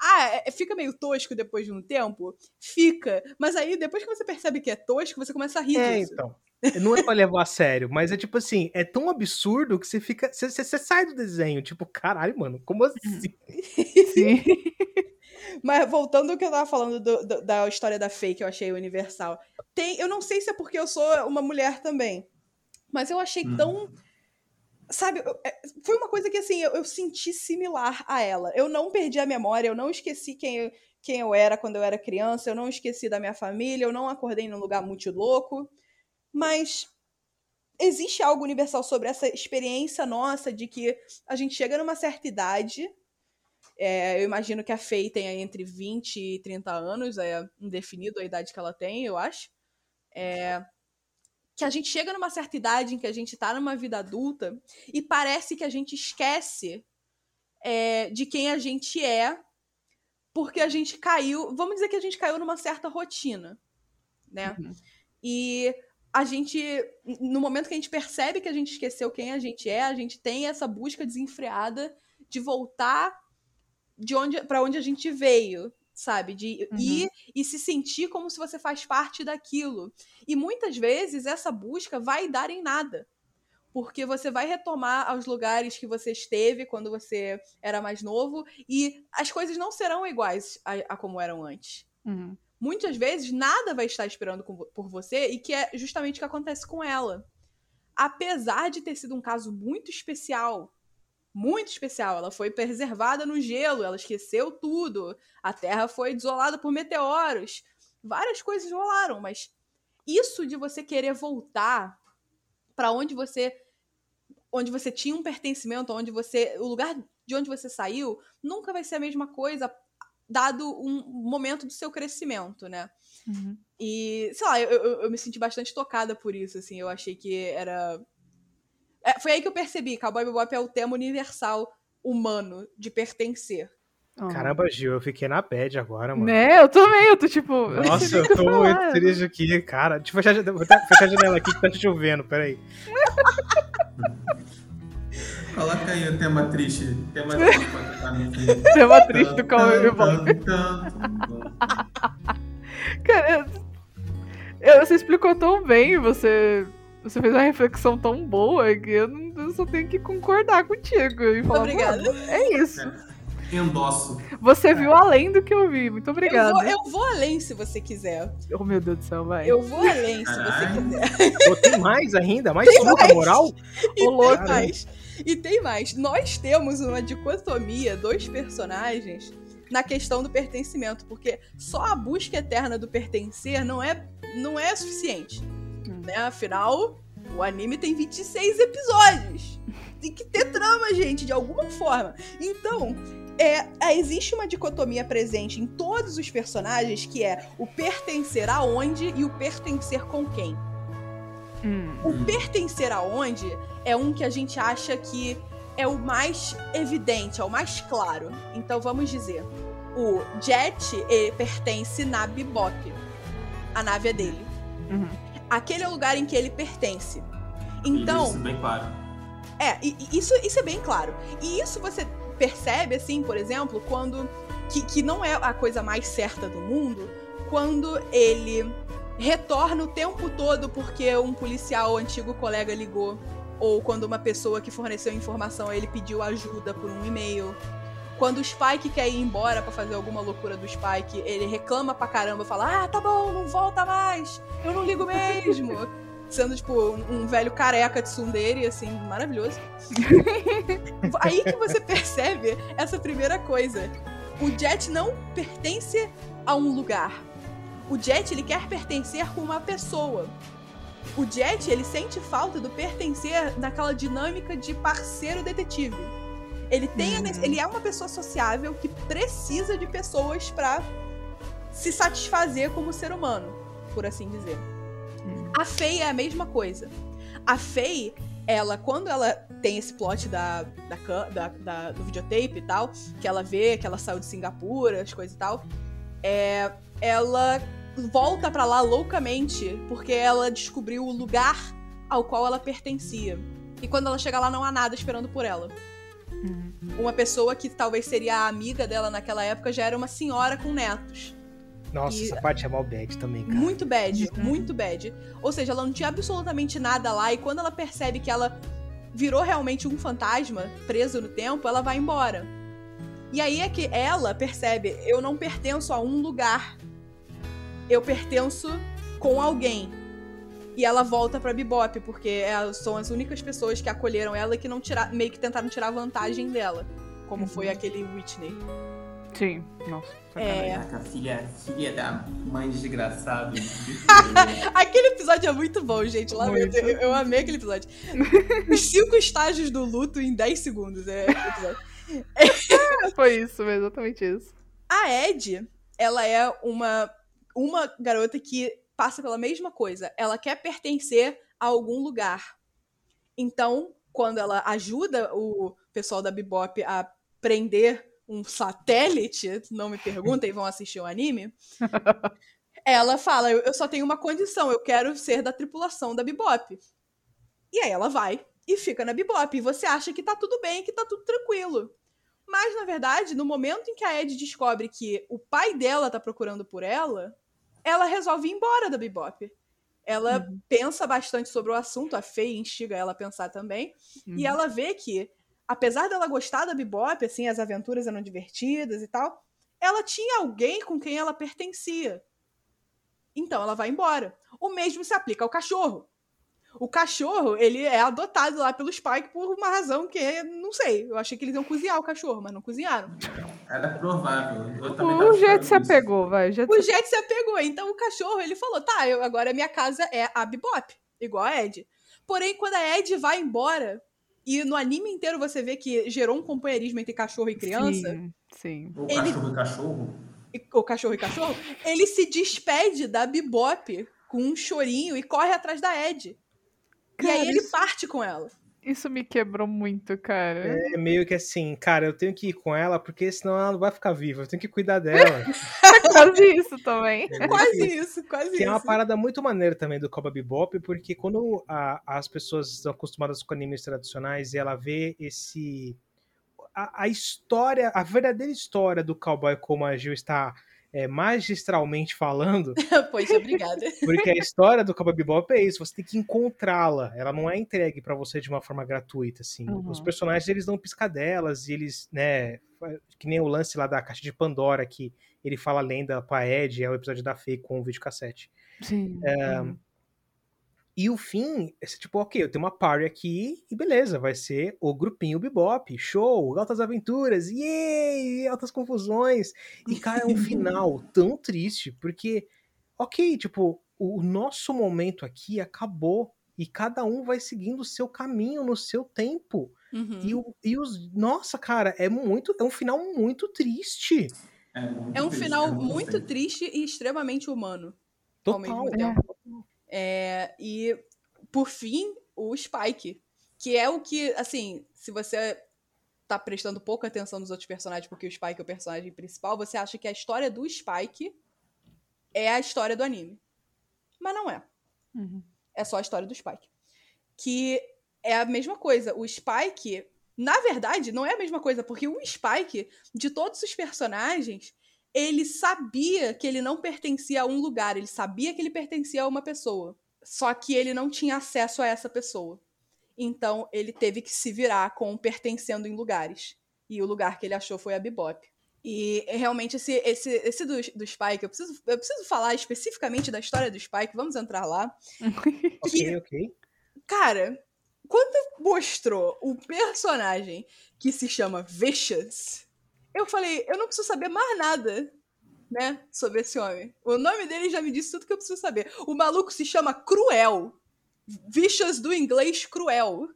Ah, é, fica meio tosco depois de um tempo? Fica. Mas aí, depois que você percebe que é tosco, você começa a rir é, disso. Então. Não é pra levar a sério, mas é tipo assim, é tão absurdo que você fica. Você, você, você sai do desenho, tipo, caralho, mano, como assim? Sim. mas voltando ao que eu tava falando do, do, da história da Fake, eu achei universal. Tem, eu não sei se é porque eu sou uma mulher também, mas eu achei hum. tão. Sabe, é, foi uma coisa que assim, eu, eu, senti similar a ela. Eu não perdi a memória, eu não esqueci quem eu, quem eu era quando eu era criança, eu não esqueci da minha família, eu não acordei num lugar muito louco. Mas existe algo universal sobre essa experiência nossa de que a gente chega numa certa idade. É, eu imagino que a Faye tenha entre 20 e 30 anos, é indefinido a idade que ela tem, eu acho. É, que a gente chega numa certa idade em que a gente tá numa vida adulta e parece que a gente esquece é, de quem a gente é porque a gente caiu. Vamos dizer que a gente caiu numa certa rotina, né? Uhum. E a gente, no momento que a gente percebe que a gente esqueceu quem a gente é, a gente tem essa busca desenfreada de voltar de onde para onde a gente veio, sabe? De uhum. ir e se sentir como se você faz parte daquilo. E muitas vezes essa busca vai dar em nada. Porque você vai retomar aos lugares que você esteve quando você era mais novo e as coisas não serão iguais a, a como eram antes. Uhum muitas vezes nada vai estar esperando por você e que é justamente o que acontece com ela. Apesar de ter sido um caso muito especial, muito especial, ela foi preservada no gelo, ela esqueceu tudo, a Terra foi desolada por meteoros, várias coisas rolaram, mas isso de você querer voltar para onde você onde você tinha um pertencimento, onde você. O lugar de onde você saiu nunca vai ser a mesma coisa, dado um momento do seu crescimento, né? Uhum. E, sei lá, eu, eu, eu, me senti bastante tocada por isso, assim. Eu achei que era. É, foi aí que eu percebi: Cowboy Bebop é o tema universal humano de pertencer. Caramba, Gil, eu fiquei na bad agora, mano. Né, eu também, eu tô tipo. Nossa, eu tô muito triste aqui, cara. Deixa eu fechar, vou fechar a janela aqui que tá chovendo, peraí. Coloca aí o tema triste. Tema triste Tema triste do Cowboy Bebop. Cara, eu, você explicou tão bem, você, você fez uma reflexão tão boa que eu, não, eu só tenho que concordar contigo e falar, Obrigada. É isso. É endosso. Você viu além do que eu vi. Muito obrigada. Eu vou, eu vou além se você quiser. Oh, meu Deus do céu, vai. Eu vou além se você quiser. Pô, tem mais ainda? Mais tem mais. moral? E oh, tem mais. E tem mais. Nós temos uma dicotomia, dois personagens, na questão do pertencimento. Porque só a busca eterna do pertencer não é, não é suficiente. Né? Afinal, o anime tem 26 episódios. Tem que ter trama, gente, de alguma forma. Então, é, é, existe uma dicotomia presente em todos os personagens que é o pertencer aonde e o pertencer com quem. Hum. O pertencer aonde é um que a gente acha que é o mais evidente, é o mais claro. Então vamos dizer, o Jet ele pertence na Bebop. A nave é dele. Uhum. Aquele é o lugar em que ele pertence. Então. Isso é bem claro. É, isso, isso é bem claro. E isso você percebe, assim, por exemplo, quando. Que, que não é a coisa mais certa do mundo, quando ele retorna o tempo todo porque um policial antigo colega ligou. Ou quando uma pessoa que forneceu informação ele pediu ajuda por um e-mail. Quando o Spike quer ir embora para fazer alguma loucura do Spike, ele reclama pra caramba, fala: Ah, tá bom, não volta mais, eu não ligo mesmo. sendo, tipo, um, um velho careca de tsundere, assim, maravilhoso. Aí que você percebe essa primeira coisa. O Jet não pertence a um lugar. O Jet, ele quer pertencer com uma pessoa. O Jet, ele sente falta do pertencer naquela dinâmica de parceiro detetive. Ele tem, uhum. ele é uma pessoa sociável que precisa de pessoas para se satisfazer como ser humano, por assim dizer. A Faye é a mesma coisa. A Faye, ela, quando ela tem esse plot da, da, da, da, do videotape e tal, que ela vê que ela saiu de Singapura, as coisas e tal, é, ela volta para lá loucamente porque ela descobriu o lugar ao qual ela pertencia. E quando ela chega lá, não há nada esperando por ela. Uhum. Uma pessoa que talvez seria a amiga dela naquela época já era uma senhora com netos. Nossa, e... essa parte é mal bad também, cara. Muito bad, uhum. muito bad. Ou seja, ela não tinha absolutamente nada lá e quando ela percebe que ela virou realmente um fantasma preso no tempo, ela vai embora. E aí é que ela percebe, eu não pertenço a um lugar. Eu pertenço com alguém. E ela volta pra Bebop, porque são as únicas pessoas que acolheram ela e que não tira, meio que tentaram tirar vantagem dela. Como uhum. foi aquele Whitney. Sim, nossa. É... Caraca, filha, filha da mãe desgraçada. aquele episódio é muito bom, gente. Lá muito. Eu, eu amei aquele episódio. Os cinco estágios do luto em 10 segundos. É, Foi isso, exatamente isso. A Ed, ela é uma, uma garota que passa pela mesma coisa. Ela quer pertencer a algum lugar. Então, quando ela ajuda o pessoal da Bebop a prender um satélite, não me perguntem, vão assistir o anime. ela fala: eu só tenho uma condição, eu quero ser da tripulação da Bebop. E aí ela vai e fica na Bebop. E você acha que tá tudo bem, que tá tudo tranquilo. Mas, na verdade, no momento em que a Ed descobre que o pai dela tá procurando por ela, ela resolve ir embora da Bebop. Ela uhum. pensa bastante sobre o assunto, a Faye instiga ela a pensar também, uhum. e ela vê que apesar dela gostar da Bebop, assim, as aventuras eram divertidas e tal, ela tinha alguém com quem ela pertencia. Então ela vai embora. O mesmo se aplica ao cachorro. O cachorro, ele é adotado lá pelo Spike por uma razão que, não sei, eu achei que eles iam cozinhar o cachorro, mas não cozinharam. Era provável. o Jet se apegou, vai. Jet o Jet se apegou. Então o cachorro, ele falou, tá, eu, agora minha casa é a Bebop, igual a Ed. Porém, quando a Ed vai embora, e no anime inteiro você vê que gerou um companheirismo entre cachorro e criança. Sim, sim. Ou Ele- cachorro e cachorro. o cachorro e cachorro, ele se despede da Bebop com um chorinho e corre atrás da Ed. E Cara, aí ele isso- parte com ela. Isso me quebrou muito, cara. É meio que assim, cara, eu tenho que ir com ela, porque senão ela não vai ficar viva. Eu tenho que cuidar dela. Quase isso também. Quase isso, quase Tem uma isso. parada muito maneira também do Cowboy Bebop, porque quando a- as pessoas estão acostumadas com animes tradicionais e ela vê esse... A, a história, a verdadeira história do cowboy, como a Gil está é, magistralmente falando, Poxa, obrigada. porque a história do Cowboy Bebop é isso, você tem que encontrá-la, ela não é entregue pra você de uma forma gratuita, assim. Uhum. Os personagens, eles dão piscadelas e eles, né, que nem o lance lá da caixa de Pandora, que ele fala a lenda pra Ed, é o episódio da Faye com o videocassete. Sim. É, uhum. E o fim, é tipo, ok, eu tenho uma party aqui e beleza, vai ser o grupinho Bebop, show, altas aventuras, yay, altas confusões. E, cara, é um final tão triste, porque, ok, tipo, o nosso momento aqui acabou e cada um vai seguindo o seu caminho no seu tempo. Uhum. E, o- e os. Nossa, cara, é muito. É um final muito triste. É, muito É um triste, final não muito triste e extremamente humano. ao Total. mesmo tempo. É, e, por fim, o Spike. Que é o que, assim, se você tá prestando pouca atenção nos outros personagens, porque o Spike é o personagem principal, você acha que a história do Spike é a história do anime. Mas não é. Uhum. É só a história do Spike. Que é a mesma coisa. O Spike, na verdade, não é a mesma coisa, porque o Spike, de todos os personagens, ele sabia que ele não pertencia a um lugar, ele sabia que ele pertencia a uma pessoa. Só que ele não tinha acesso a essa pessoa. Então ele teve que se virar com pertencendo em lugares. E o lugar que ele achou foi a Bebop. E realmente esse, esse, esse do, do Spike, eu preciso, eu preciso falar especificamente da história do Spike, vamos entrar lá. Ok, ok. Cara, quando mostrou o personagem que se chama Vicious, eu falei, eu não preciso saber mais nada, né, sobre esse homem. O nome dele já me disse tudo que eu preciso saber. O maluco se chama Cruel. Vicious do inglês cruel.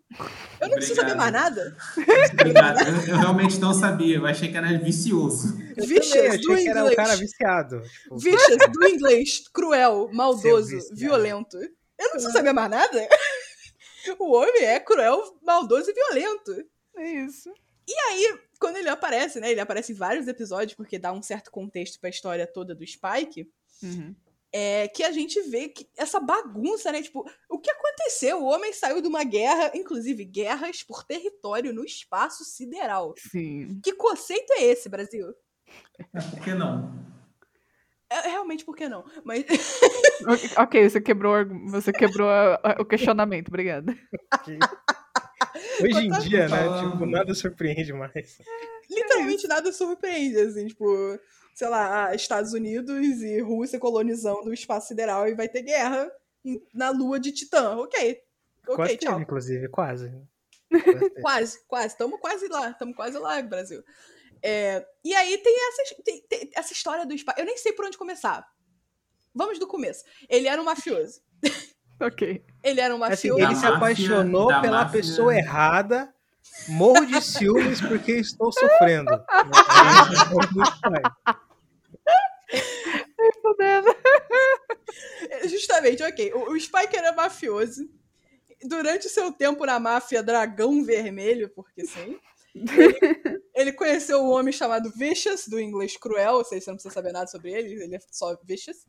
Eu não preciso saber mais Obrigado. nada. Obrigado. Eu, eu realmente não sabia. Eu achei que era vicioso. Eu Vicious também achei do que era um inglês. cara viciado. Tipo, Vicious do inglês cruel, maldoso, violento. Eu não preciso saber mais nada. O homem é cruel, maldoso e violento. É isso. Quando ele aparece, né? Ele aparece em vários episódios, porque dá um certo contexto pra história toda do Spike. Uhum. É que a gente vê que essa bagunça, né? Tipo, o que aconteceu? O homem saiu de uma guerra, inclusive guerras por território no espaço sideral. Sim. Que conceito é esse, Brasil? É, por que não? É, realmente, por que não? Mas Ok, você quebrou, você quebrou o questionamento, obrigada. Hoje em dia, né? falando? Tipo, nada surpreende mais. literalmente nada surpreende, assim, tipo, sei lá, Estados Unidos e Rússia colonizando o espaço sideral e vai ter guerra na lua de Titã. Ok. Ok, quase tchau. teve, inclusive, quase. Quase. Quase. Estamos quase lá. Estamos quase lá, Brasil. É, e aí tem essa, tem- tem essa história do Spike. Eu nem sei por onde começar. Vamos do começo. Ele era um mafioso. Ok. Ele era um Assim, mafioso. Ele se apaixonou da pela máfia. pessoa errada. Morro de ciúmes porque estou sofrendo. É. É, Justamente, ok. O, o Spike era mafioso. Durante o seu tempo na máfia Dragão Vermelho, porque sim, ele, ele conheceu um homem chamado Vicious, do inglês cruel, ou seja, você não precisa saber nada sobre ele, ele é só Vicious.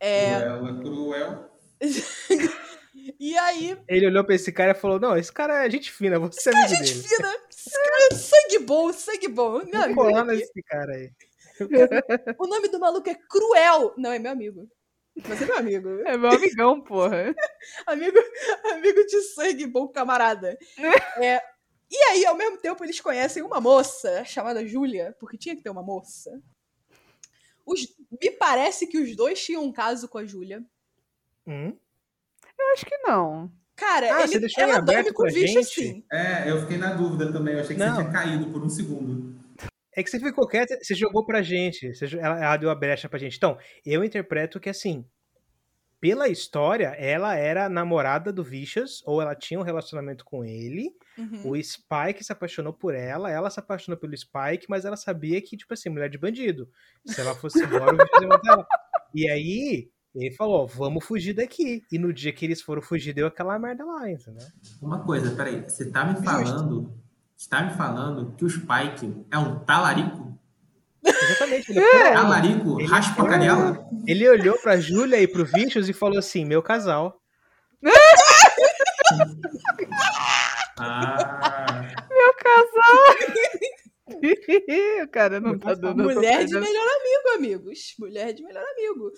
É, Cruel, é cruel. e aí, Ele olhou pra esse cara e falou: Não, esse cara é gente fina, você é amigo gente dele. fina, esse cara é sangue bom, sangue bom. Meu amigo nesse cara aí. O nome do maluco é Cruel. Não, é meu amigo. Você é meu amigo. É meu amigão, porra. Amigo, amigo de sangue, bom camarada. É, e aí, ao mesmo tempo, eles conhecem uma moça chamada Júlia, porque tinha que ter uma moça. Os- me parece que os dois tinham um caso com a Júlia. Hum? Eu acho que não. Cara, Ah, ele, você deixou ela dorme aberto com bicho gente? assim. É, eu fiquei na dúvida também. Eu achei que Não. você tinha caído por um segundo. É que você ficou quieto, você jogou pra gente. você ela, ela deu a brecha pra gente. Então, eu interpreto que assim. pela história, ela era namorada do Vicious, ou ela tinha um relacionamento com ele. Uhum. O Spike se apaixonou por ela, ela se apaixonou pelo Spike, mas ela sabia que, tipo assim, mulher de bandido. Se ela fosse embora, o Vicious ia matar ela. E aí, ele falou, ó, vamos fugir daqui. E no dia que eles foram fugir, deu aquela merda lá, entendeu? Uma coisa, peraí, você tá me falando, você tá me falando que o Spike é um talarico? Exatamente. Ele, foi- Talarico, Ele- raspa a canela? ele olhou pra Júlia e pro Vicious e falou assim, meu casal. Ah, Meu casal! o cara não tá dando. Mulher de melhor amigo, amigos. Mulher de melhor amigo.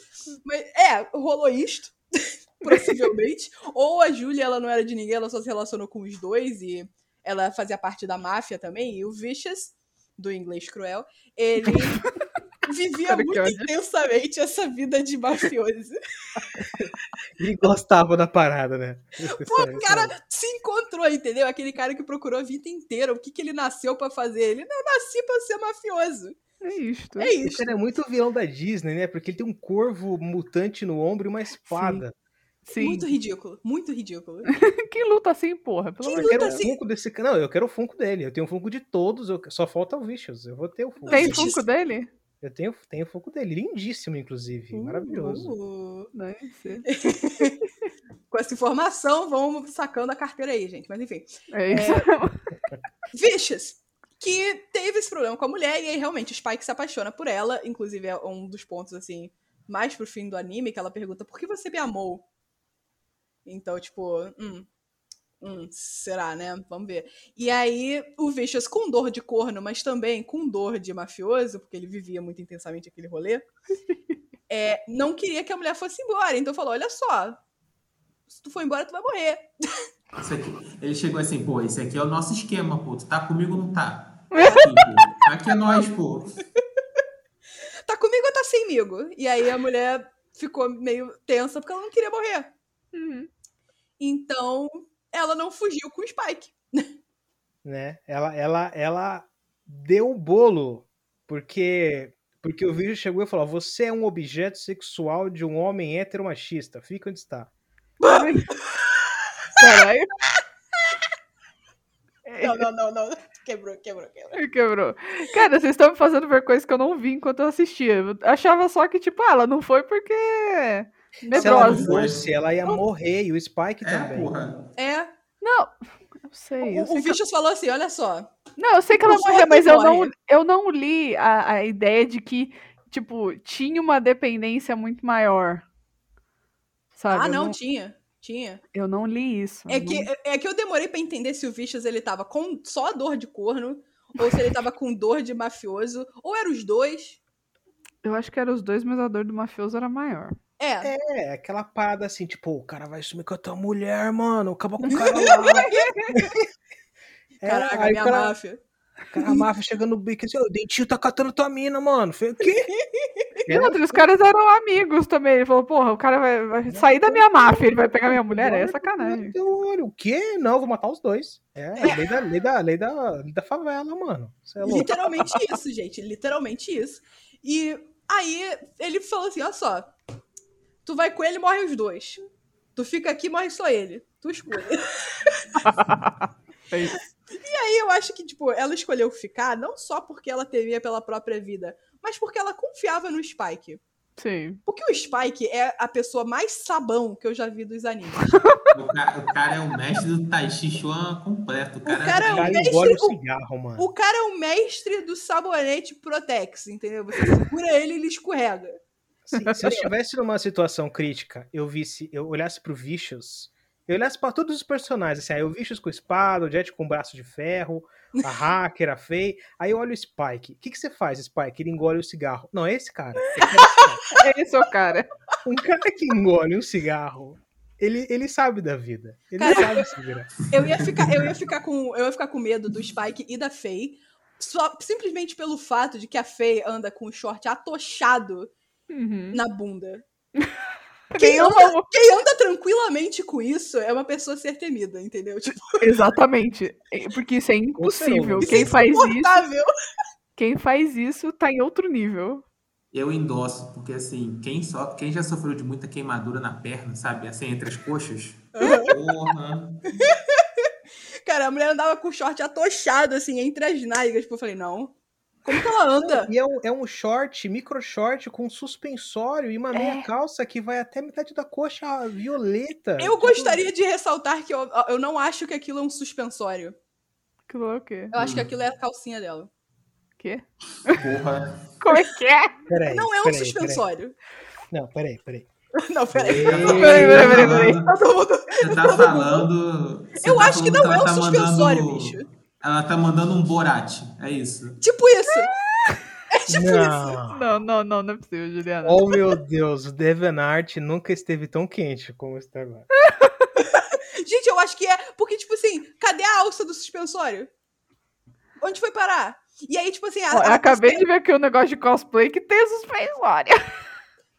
Mas, é, rolou isto, possivelmente. Ou a Júlia, ela não era de ninguém, ela só se relacionou com os dois e ela fazia parte da máfia também. E o Vicious, do inglês cruel, ele vivia Cara, muito intensamente essa vida de mafioso. Ele gostava da parada, né? Pô, o cara se encontrou, entendeu? Aquele cara que procurou a vida inteira. O que, que ele nasceu pra fazer? Ele não nasci pra ser mafioso. É isto. É Esse isso. cara é muito vilão da Disney, né? Porque ele tem um corvo mutante no ombro e uma espada. Sim. Muito ridículo, muito ridículo. Quem luta assim, porra? Pelo Quem amor Eu de quero luta o assim? funko desse cara. Não, eu quero o funko dele. Eu tenho o funko de todos. eu- Só falta o Vicious. Eu vou ter o funko. Tem. Funko dele? Eu tenho, tenho o funko dele. Lindíssimo, inclusive. Maravilhoso. Uh, Nice. com essa informação, vamos sacando a carteira aí, gente. Mas enfim. É isso. Vicious, que teve esse problema com a mulher, e aí realmente o Spike se apaixona por ela. Inclusive, é um dos pontos, assim, mais pro fim do anime, que ela pergunta: por que você me amou? Então, tipo, hum. Hum, será, né? Vamos ver. E aí, o Vicious, com dor de corno, mas também com dor de mafioso, porque ele vivia muito intensamente aquele rolê, é, não queria que a mulher fosse embora. Então falou: olha só, se tu for embora, tu vai morrer. aqui- ele chegou assim, pô, esse aqui é o nosso esquema, pô. Tu tá comigo ou não tá? Aqui, pô. Aqui é nós, pô. Tá comigo ou tá semigo? E aí a mulher ficou meio tensa porque ela não queria morrer. Uhum. Então, ela não fugiu com o Spike. Né? Ela, ela, ela deu o bolo. Porque, porque o vídeo chegou e falou: Você é um objeto sexual de um homem heteromachista. Fica onde está. Caralho. Não, não, não, não. Quebrou, quebrou, quebrou. Quebrou. Cara, vocês estão me fazendo ver coisas que eu não vi enquanto eu assistia. Eu achava só que, tipo, ah, ela não foi porque. Se ela não fosse, ela ia morrer. E o Spike É, também. porra. É, Não, eu sei. Eu o, sei o que... Vicious falou assim: olha só. Não, eu sei que ela morreu, mas eu não, eu não li a, a ideia de que, tipo, tinha uma dependência muito maior. Sabe? ah, eu não, tinha. Tinha. Eu não li isso. É eu que, não- é que eu demorei pra entender se o Vicious ele tava com só dor de corno, ou se ele tava com dor de mafioso, ou era os dois. Eu acho que eram os dois, mas a dor do mafioso era maior. É. É, aquela parada assim, tipo, o cara vai sumir com a tua mulher, mano. Acaba com o cara lá. É, Caraca, aí minha cara, máfia. o cara a máfia chegando no bico assim, o dentinho tá catando tua mina, mano. Falei, o quê? E outra, os caras eram amigos também. Ele falou, porra, o cara vai, vai sair da minha máfia, ele vai pegar minha mulher, é sacanagem. Olho. O quê? Não, vou matar os dois. É, lei da, lei da, lei da, lei da favela, mano. É louco. Literalmente isso, gente. Literalmente isso. E aí ele falou assim: olha só. Tu vai com ele, morre os dois. Tu fica aqui, morre só ele. Tu escolhe. É isso. E aí eu acho que, tipo, ela escolheu ficar não só porque ela temia pela própria vida, mas porque ela confiava no Spike. Sim. Porque o Spike é a pessoa mais sabão que eu já vi dos animes. O cara, o cara é o mestre do Tai Chi Chuan completo. O cara, cara é O cara mestre- engole o o- cigarro, mano. O cara é o mestre do sabonete Protex, entendeu? Você segura ele e ele escorrega. Se, se eu estivesse numa situação crítica, eu visse, eu olhasse pro Vicious, eu olhasse pra todos os personagens, assim, aí o Vicious com espada, o Jet com braço de ferro, a Hacker, a Faye, aí eu olho o Spike. O que, que você faz, Spike? Ele engole o cigarro. Não, é esse cara. É esse cara. É esse o cara. Um cara que engole um cigarro, ele, ele sabe da vida. Ele Cara, sabe se virar. Eu ia ficar, eu ia ficar com, eu ia ficar com medo do Spike e da Faye, só simplesmente pelo fato de que a Faye anda com o short atochado Uhum. na bunda. Quem anda, quem anda tranquilamente com isso é uma pessoa ser temida, entendeu? Tipo, Exatamente. É, Porque isso é impossível. certeza. Quem faz isso, quem faz isso tá em outro nível. Eu endosso, porque assim, quem, so, quem já sofreu de muita queimadura na perna, sabe? Assim, entre as coxas. Porra. Cara, a mulher andava com o short atochado, assim, entre as nádegas. Tipo, eu falei, não. Como que ela anda? E é um, é um short, micro short, com suspensório e uma meia É. calça que vai até metade da coxa violeta. Eu gostaria de ressaltar que eu, eu não acho que aquilo é um suspensório. Aquilo é o quê? Eu acho que aquilo é a calcinha dela. Quê? Porra. Como é que é? Peraí, Não é um peraí, suspensório. Peraí. Não, peraí, peraí. Não, peraí. Peraí, peraí, peraí, peraí. Todo mundo- Você tá falando. você Eu tá acho que falando não é um tá suspensório, mandando- bicho. Ela tá mandando um Borat. É isso. Tipo isso. É tipo isso. não. Não, não, não, não é possível, Juliana. Oh meu Deus, o Devenart nunca esteve tão quente como está agora. Gente, eu acho que é. Porque, tipo assim, cadê a alça do suspensório? Onde foi parar? E aí, tipo assim, a, a- acabei de ver aqui um negócio de cosplay que tem suspensória.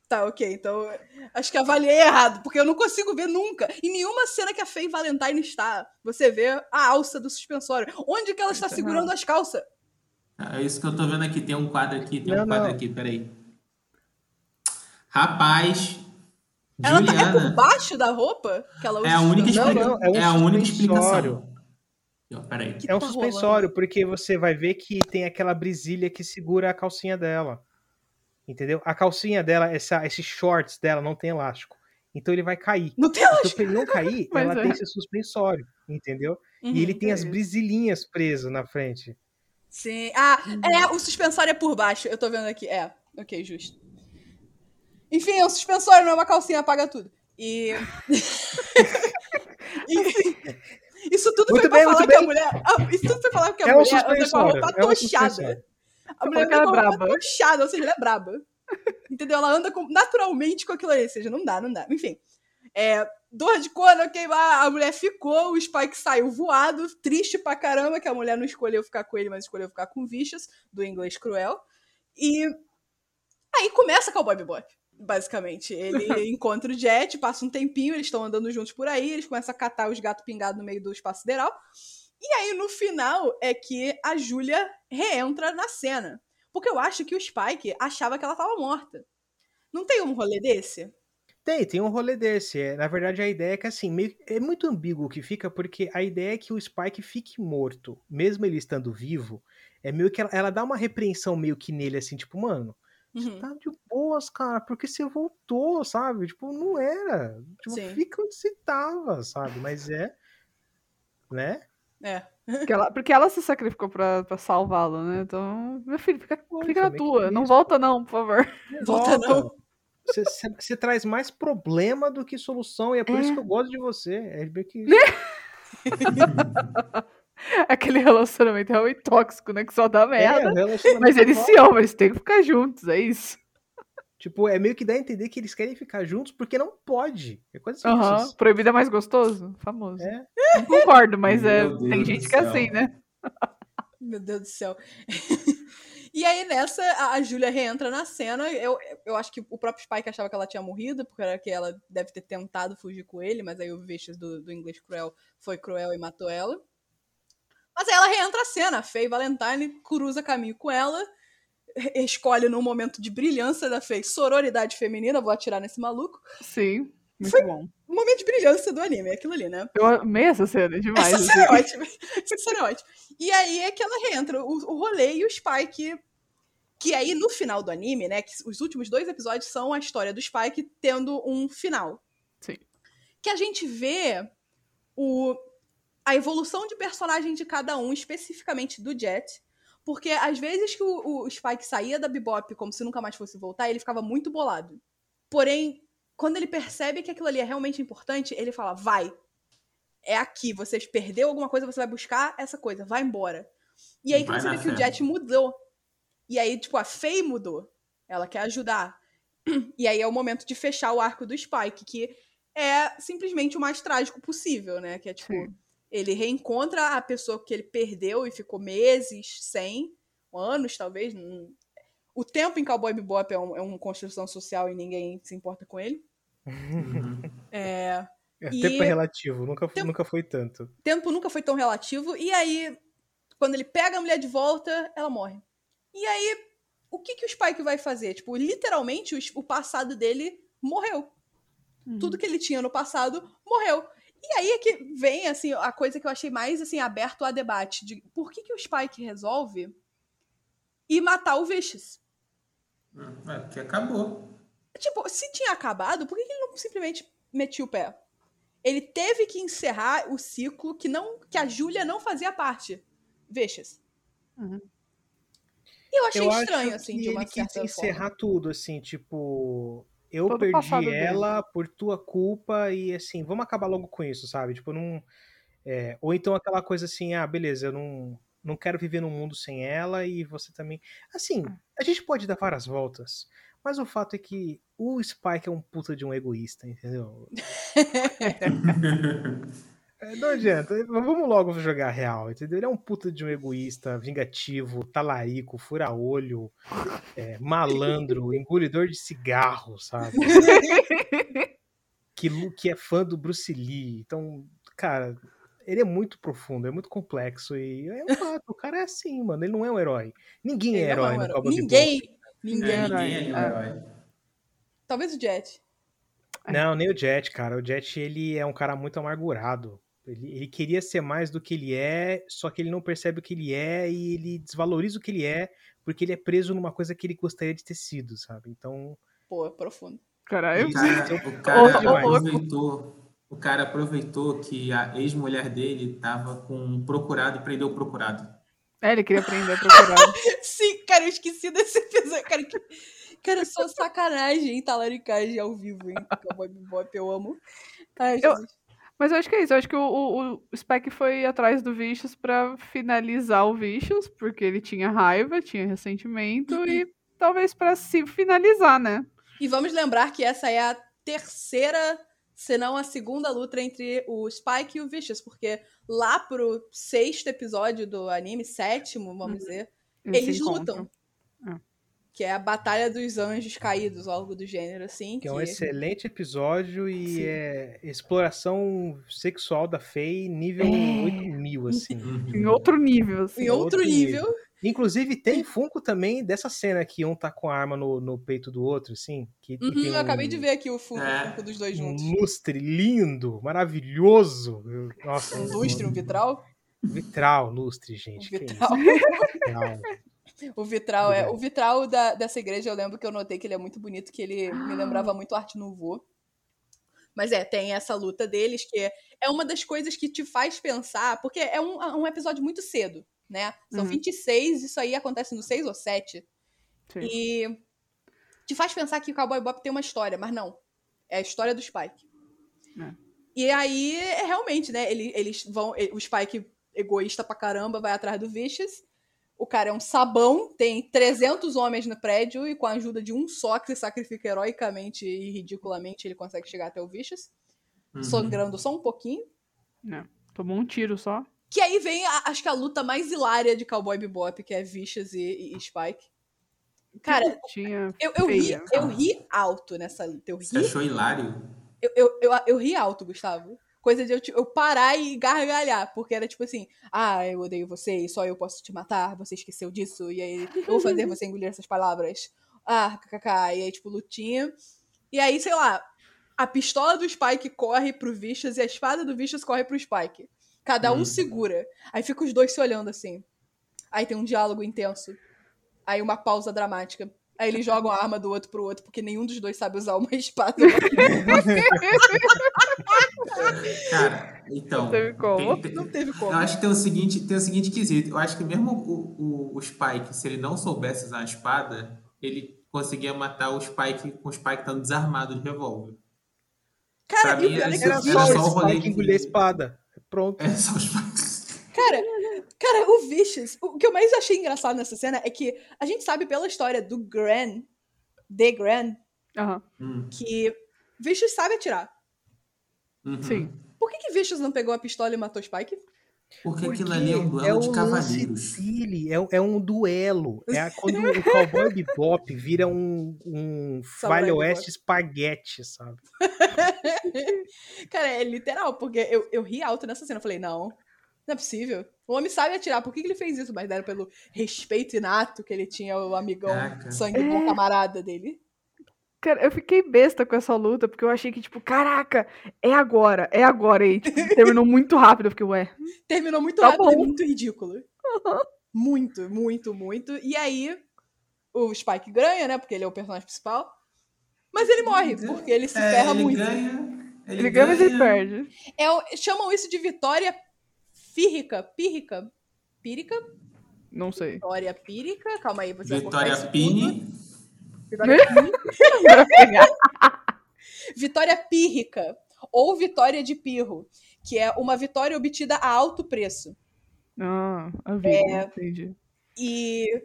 Tá, ok. Então, acho que avaliei errado, porque eu não consigo ver nunca. Em nenhuma cena que a Faye Valentine está, você vê a alça do suspensório. Onde que ela está Não. segurando as calças? É isso que eu tô vendo aqui. Tem um quadro aqui, tem Não, um quadro não. aqui, peraí. Rapaz. Ela tá é por Juliana. baixo da roupa que ela usa? É a única, suspensório? Não, explica... não, é um é a única suspensório. explicação. Peraí. É um tá suspensório, porque você vai ver que tem aquela brisilha que segura a calcinha dela. Entendeu? A calcinha dela, essa, esses shorts dela não tem elástico. Então ele vai cair. Não tem Então, elástico. pra ele não cair, ela é. tem esse suspensório, entendeu? Uhum. E ele tem é as isso. brisilhinhas presas na frente. Sim. Ah, é, o suspensório é por baixo. Eu tô vendo aqui. É, ok, justo. Enfim, é um suspensório, não é uma calcinha, apaga tudo. E. Enfim. Isso tudo Muito foi pra falar que a bem. mulher. Ah, isso tudo foi falar que a É um mulher anda com a roupa É um atochada. A mulher com é braba. atochada, ou seja, ela é braba. Entendeu? Ela anda com- naturalmente com aquilo ali. Ou seja, não dá, não dá. Enfim. É, dor de cor, queimar. A mulher ficou, o Spike saiu voado, triste pra caramba, que a mulher não escolheu ficar com ele, mas escolheu ficar com Vicious, do inglês cruel. E aí começa Cowboy Bebop, basicamente. Ele encontra o Jet, passa um tempinho, eles estão andando juntos por aí, eles começam a catar os gatos pingados no meio do espaço sideral. E aí, no final, é que a Julia reentra na cena. Porque eu acho que o Spike achava que ela tava morta. Não tem um rolê desse? Tem, tem um rolê desse. É, na verdade, a ideia é que assim, meio- é muito ambíguo o que fica, porque a ideia é que o Spike fique morto, mesmo ele estando vivo. É meio que ela, ela dá uma repreensão meio que nele, assim, tipo, mano, você Uhum. tá de boas, cara, porque você voltou, sabe? Tipo, não era. Tipo, Sim. fica onde você tava, sabe? Mas é. Né? É. Porque ela, porque ela se sacrificou pra, pra salvá-lo, né? Então, meu filho, fica, Foi, é fica na meio tua. Não isso. volta não, por favor. Volta não. Você, você- você traz mais problema do que solução, e é por isso É. que eu gosto de você. É meio que isso. Aquele relacionamento realmente tóxico, né? Que só dá merda. É, Mas eles se amam, eles têm que ficar juntos, é isso. Tipo, é meio que dá a entender que eles querem ficar juntos porque não pode. É coisa assim. Vocês- Proibido é mais gostoso? Famoso. É. Não concordo, mas é, Deus tem gente que é assim, né? Meu Deus do céu. e aí, nessa, a, a Julia reentra na cena. Eu, eu acho que o próprio Spike achava que ela tinha morrido, porque era que ela deve ter tentado fugir com ele, mas aí o Vicious do, do inglês cruel foi cruel e matou ela. Mas aí ela reentra a cena. A Faye Valentine cruza caminho com ela. Escolhe num momento de brilhância da Faye sororidade feminina. Vou atirar nesse maluco. Sim. Muito bom. Um momento de brilhância do anime, é aquilo ali, né? Eu amei essa cena demais. Essa assim. cena é ótima. Essa cena é ótima. E aí é que ela reentra o, o rolê e o Spike. Que aí no final do anime, né? Que os últimos dois episódios são a história do Spike tendo um final. Sim. Que a gente vê o, a evolução de personagem de cada um, especificamente do Jet. Porque às vezes que o, o Spike saía da Bebop como se nunca mais fosse voltar, ele ficava muito bolado. Porém, quando ele percebe que aquilo ali é realmente importante, ele fala, vai, é aqui, você perdeu alguma coisa, você vai buscar essa coisa, vai embora. E aí que Vai você vê que o. Jet mudou. E aí, tipo, a Faye mudou. Ela quer ajudar. E aí é o momento de fechar o arco do Spike, que é simplesmente o mais trágico possível, né? Que é tipo, Sim. Ele reencontra a pessoa que ele perdeu e ficou meses sem, anos talvez. O tempo em Cowboy Bebop é, um, é uma construção social e ninguém se importa com ele. Uhum. É, É, E- Tempo é relativo, nunca, Tempo- nunca foi tanto. tempo nunca foi tão relativo. E aí, quando ele pega a mulher de volta, ela morre. E aí, o que, que o Spike vai fazer? Tipo, literalmente, o, o passado dele morreu. Uhum. Tudo que ele tinha no passado morreu. E aí é que vem, assim, a coisa que eu achei mais, assim, aberto a debate. De por que, que o Spike resolve ir matar o Vicious? Hum, é, que acabou. Tipo, se tinha acabado, por que, que ele não simplesmente metia o pé? Ele teve que encerrar o ciclo que não que a Júlia não fazia parte. Vicious. Uhum. E eu achei eu estranho, assim, de uma ele certa quis encerrar tudo, assim, tipo eu Todo perdi ela dele. por tua culpa e assim, vamos acabar logo com isso, sabe? Tipo, não. É, ou então aquela coisa assim, ah, beleza, eu não, não quero viver num mundo sem ela e você também. Assim, a gente pode dar várias voltas, mas o fato é que o Spike é um puta de um egoísta, entendeu? É, não adianta, vamos logo jogar real, entendeu? Ele é um puta de um egoísta, vingativo, talarico, fura-olho, é, malandro, engolidor de cigarro, sabe? que, que é fã do Bruce Lee. Então, cara, ele é muito profundo, é muito complexo e é um fato, o cara é assim, mano, ele não é um herói. Ninguém é ele é herói é um Ninguém, ninguém, é, ninguém é, é herói. Talvez o Jet. Não, nem o Jet, cara. O Jet, ele é um cara muito amargurado. Ele, ele, queria ser mais do que ele é, só que ele não percebe o que ele é e ele desvaloriza o que ele é porque ele é preso numa coisa que ele gostaria de ter sido, sabe? Então. Pô, é profundo. Caralho, o cara, o cara aproveitou. O cara aproveitou que a ex-mulher dele tava com um procurado e prendeu o procurado. É, ele queria prender o procurado. Sim, cara, eu esqueci desse episódio. Cara, que... cara só sacanagem, talaricagem ao vivo, hein? Cowboy Bebop, eu amo. Ai, eu, mas eu acho que é isso. Eu acho que o, o, o Spec foi atrás do Vicious pra finalizar o Vicious, porque ele tinha raiva, tinha ressentimento, uhum. e talvez para se finalizar, né? E vamos lembrar que essa é a terceira, se não a segunda luta entre o Spike e o Vicious, porque lá pro sexto episódio do anime, sétimo, vamos uhum. dizer, eles, eles lutam. É que é a Batalha dos Anjos Caídos, algo do gênero, assim. Que, que... é um excelente episódio e Sim. é exploração sexual da Faye nível é... 8000, assim. em outro nível, assim. Em outro, outro nível. nível. Inclusive, tem Funko também dessa cena que um tá com a arma no, no peito do outro, assim. Que, uhum, eu um, acabei de ver aqui o Funko, é. Funko dos dois juntos. Um lustre lindo, maravilhoso. Nossa. Um lustre, um vitral? Vitral, lustre, gente. Um vitral. O vitral é. O vitral da, dessa igreja, eu lembro que eu notei que ele é muito bonito, que ele me lembrava muito Arte Nouveau. Mas é, tem essa luta deles, que é uma das coisas que te faz pensar, porque é um, um episódio muito cedo, né? São uhum. 26, isso aí acontece no 6 ou 7. Sim. E te faz pensar que o Cowboy Bop tem uma história, mas não. É a história do Spike. É. E aí, é realmente, né? Eles, eles vão. O Spike, egoísta pra caramba, vai atrás do Vicious. O cara é um sabão, tem 300 homens no prédio e com a ajuda de um só que se sacrifica heroicamente e ridiculamente ele consegue chegar até o Vicious. Uhum. Sangrando só um pouquinho. É, tomou um tiro só. Que aí vem, a, acho que a luta mais hilária de Cowboy Bebop, que é Vicious e, e Spike. Cara, eu, eu, ri, eu ri alto nessa luta. Eu ri, Você achou hilário? Eu, eu, eu, eu ri alto, Gustavo coisa de eu, eu parar e gargalhar, porque era tipo assim, ah, eu odeio você e só eu posso te matar, você esqueceu disso, e aí eu vou fazer você engolir essas palavras. Ah, kkk, e aí tipo, lutinha. E aí, sei lá, a pistola do Spike corre pro Vicious e a espada do Vicious corre pro Spike. Cada um hum. segura. Aí fica os dois se olhando assim. Aí tem um diálogo intenso. Aí uma pausa dramática. Aí eles jogam a arma do outro pro outro, porque nenhum dos dois sabe usar uma espada. Cara, então. Não teve como. Tem, tem, não teve como. Eu acho que tem o seguinte, tem o seguinte quesito. Eu acho que mesmo o, o, o Spike, se ele não soubesse usar a espada, ele conseguia matar o Spike com o Spike estando desarmado de revólver. Cara, pra mim, era, era, só, era só o rolê Spike engolir a espada. Pronto. É só o Spike. Cara, cara, o Vicious, o que eu mais achei engraçado nessa cena é que a gente sabe pela história do Gran, The Gran, uhum. que Vicious sabe atirar. Uhum. Sim. Por que, que Vicious não pegou a pistola e matou Spike? Porque, Porque aquilo ali é um duelo é de cavaleiros. Dele, é, é um duelo. É quando o Cowboy Bebop vira um, um Vale Oeste espaguete, sabe? Cara, é literal, porque eu, eu ri alto nessa cena. Eu falei, não, não é possível. O homem sabe atirar. Por que, que ele fez isso? Mas era pelo respeito inato que ele tinha ao amigão, Caraca. sangue bom É. camarada dele. Cara, eu fiquei besta com essa luta, porque eu achei que, tipo, caraca, é agora, é agora. E tipo, terminou muito rápido. Eu fiquei, ué. Terminou muito Tá rápido e bom. muito ridículo. Muito, muito, muito. E aí, o Spike ganha, né? Porque ele é o personagem principal. Mas ele morre, porque ele se É, ferra ele muito. ganha. Ele, Ele ganha, mas ele perde. É, chamam isso de vitória pírrica. Pírrica? Pírica? Não sei. Vitória pírica. Calma aí, você Vitória Pini. Vitória Pini. Vitória pírrica. Ou vitória de pirro. Que é uma vitória obtida a alto preço. Ah, a vida, É. entendi. E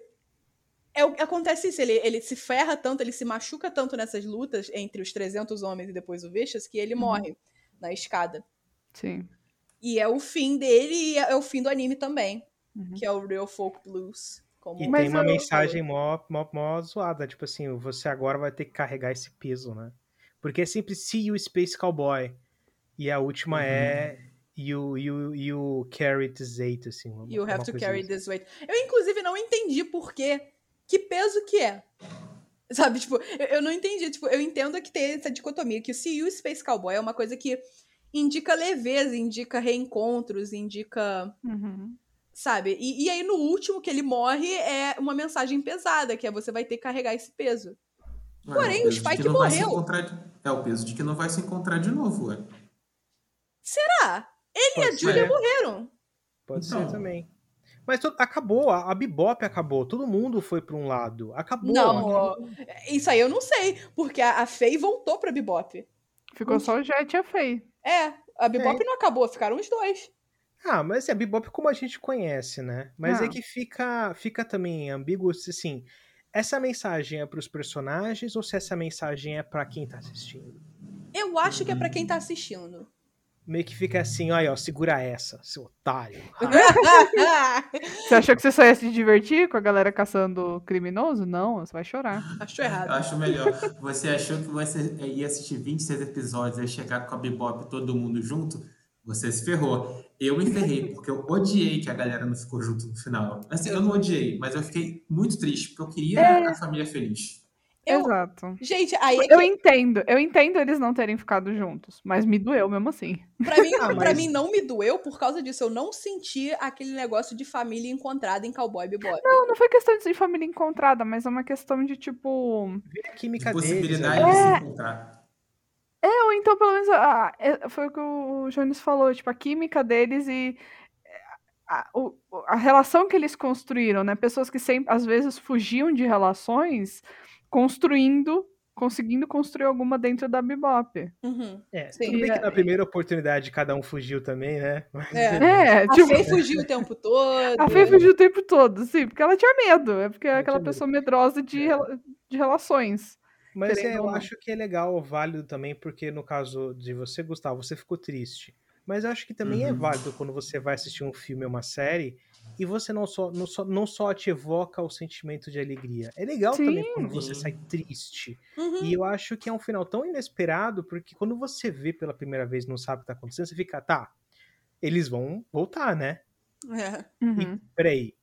é, acontece isso, ele, ele se ferra tanto, ele se machuca tanto nessas lutas entre os 300 homens e depois o Vicious que ele morre na escada. Sim. E é o fim dele e é o fim do anime também, Uhum. que é o Real Folk Blues. Como E Mas tem uma eu- mensagem mó, mó, mó zoada, tipo assim, você agora vai ter que carregar esse peso, né? Porque é sempre See You Space Cowboy. E a última Uhum. é You, you, you Carry This Eight, assim. uma- You have to carry assim. this weight. Eu, inclusive, não entendi por quê. Que peso que é. Sabe, tipo, eu, eu não entendi. Tipo, eu entendo que tem essa dicotomia, que o See You Space Cowboy é uma coisa que indica leveza, indica reencontros, indica Uhum. Sabe? E, e aí, no último que ele morre, é uma mensagem pesada, que é você vai ter que carregar esse peso. Ué, Porém, é o peso de Spike morreu. É o peso de que não vai se encontrar de novo, ué. Será? Ele e a Pode Julia ser. morreram. Pode Então. ser também. Mas to- acabou, a, a Bebop acabou, todo mundo foi pra um lado. Acabou. Não, acabou. isso aí eu não sei, porque a, a Faye voltou pra Bebop. Ficou só o Jet e a Faye. É, a Bebop não acabou, ficaram os dois. Ah, mas é a Bebop como a gente conhece, né? Mas é Ah. que fica, fica também ambíguo se assim, essa mensagem é pros personagens ou se essa mensagem é pra quem tá assistindo? Eu acho que é pra quem tá assistindo. Meio que fica assim, olha, ó, segura essa, seu otário. Você achou que você só ia se divertir com a galera caçando criminoso? Não, você vai chorar. Achou Eu errado. acho melhor. Você achou que você ia assistir 26 episódios e ia chegar com a Bebop todo mundo junto? Você se ferrou. Eu me ferrei, porque eu odiei que a galera não ficou junto no final. Assim, eu não odiei, mas eu fiquei muito triste, porque eu queria a família feliz. Eu- Exato. Gente, aí é que, Eu entendo, eu entendo eles não terem ficado juntos, mas me doeu mesmo assim. pra, mim, Ah, pra mas- mim não me doeu por causa disso. Eu não senti aquele negócio de família encontrada em Cowboy Bebop. Não, não foi questão de família encontrada, mas é uma questão de tipo. A De química deles. possibilidade ali. de É. se encontrar. Ou então, pelo menos, ah, é- foi o que o Jones falou, tipo, a química deles e é, a, o- a relação que eles construíram, né? Pessoas que sempre, às vezes, fugiam de relações, construindo, conseguindo construir alguma dentro da Bebop. Uhum. É, Sim. tudo bem que na primeira oportunidade cada um fugiu também, né? Mas, É. É, A tipo, Faye fugiu o tempo todo. a Fê fugiu o tempo todo, sim, porque ela tinha medo, é porque é Ela aquela medo. pessoa medrosa de, É. de relações. Mas é, eu acho que é legal, válido também, porque no caso de você, Gustavo, você ficou triste. Mas eu acho que também é Uhum. válido quando você vai assistir um filme ou uma série e você não só, não só, não só te evoca o sentimento de alegria. É legal também Sim. quando você sai triste. Uhum. E eu acho que é um final tão inesperado, porque quando você vê pela primeira vez e não sabe o que tá acontecendo, você fica, tá, eles vão voltar, né? É. Uhum. Peraí.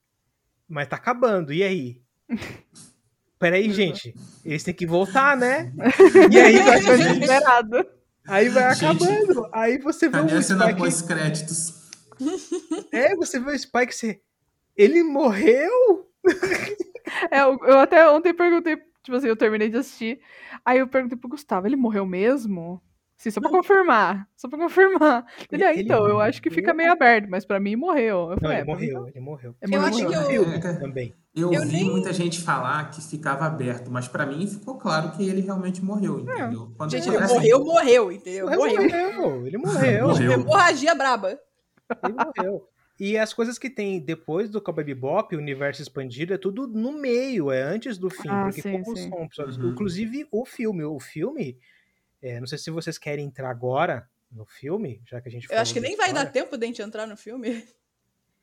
Mas tá acabando, e aí? Peraí, gente. Eles têm que voltar, né? E aí vai, Tô desesperado. aí vai Gente, acabando. Aí você vê o Spike. pós-créditos? É, você vê o Spike. Você... Ele morreu? É, eu até ontem perguntei, tipo assim, eu terminei de assistir. Aí eu perguntei pro Gustavo, ele morreu mesmo? Sim, só pra confirmar. Só pra confirmar. Ele, ah, Ele então, eu acho que fica morreu? meio aberto, mas pra mim morreu. Eu Não, falei, ele é, pra mim morreu, ele morreu. é, Eu morreu, acho que morreu. eu- Filme É, também. Eu, Eu vi nem- muita gente falar que ficava aberto, mas pra mim ficou claro que ele realmente morreu, entendeu? Quando Gente, ele ele assim, morreu, morreu, entendeu? Ele Morreu. morreu, ele morreu. Morreu. Hemorragia braba. Ele morreu. E as coisas que tem depois do Cowboy Bebop, o universo expandido, é tudo no meio, é antes do fim. Ah, porque sim, como sim. são Uhum. Inclusive o filme. O filme, é, não sei se vocês querem entrar agora no filme, já que a gente Eu acho que nem vai dar história. tempo de a gente entrar no filme.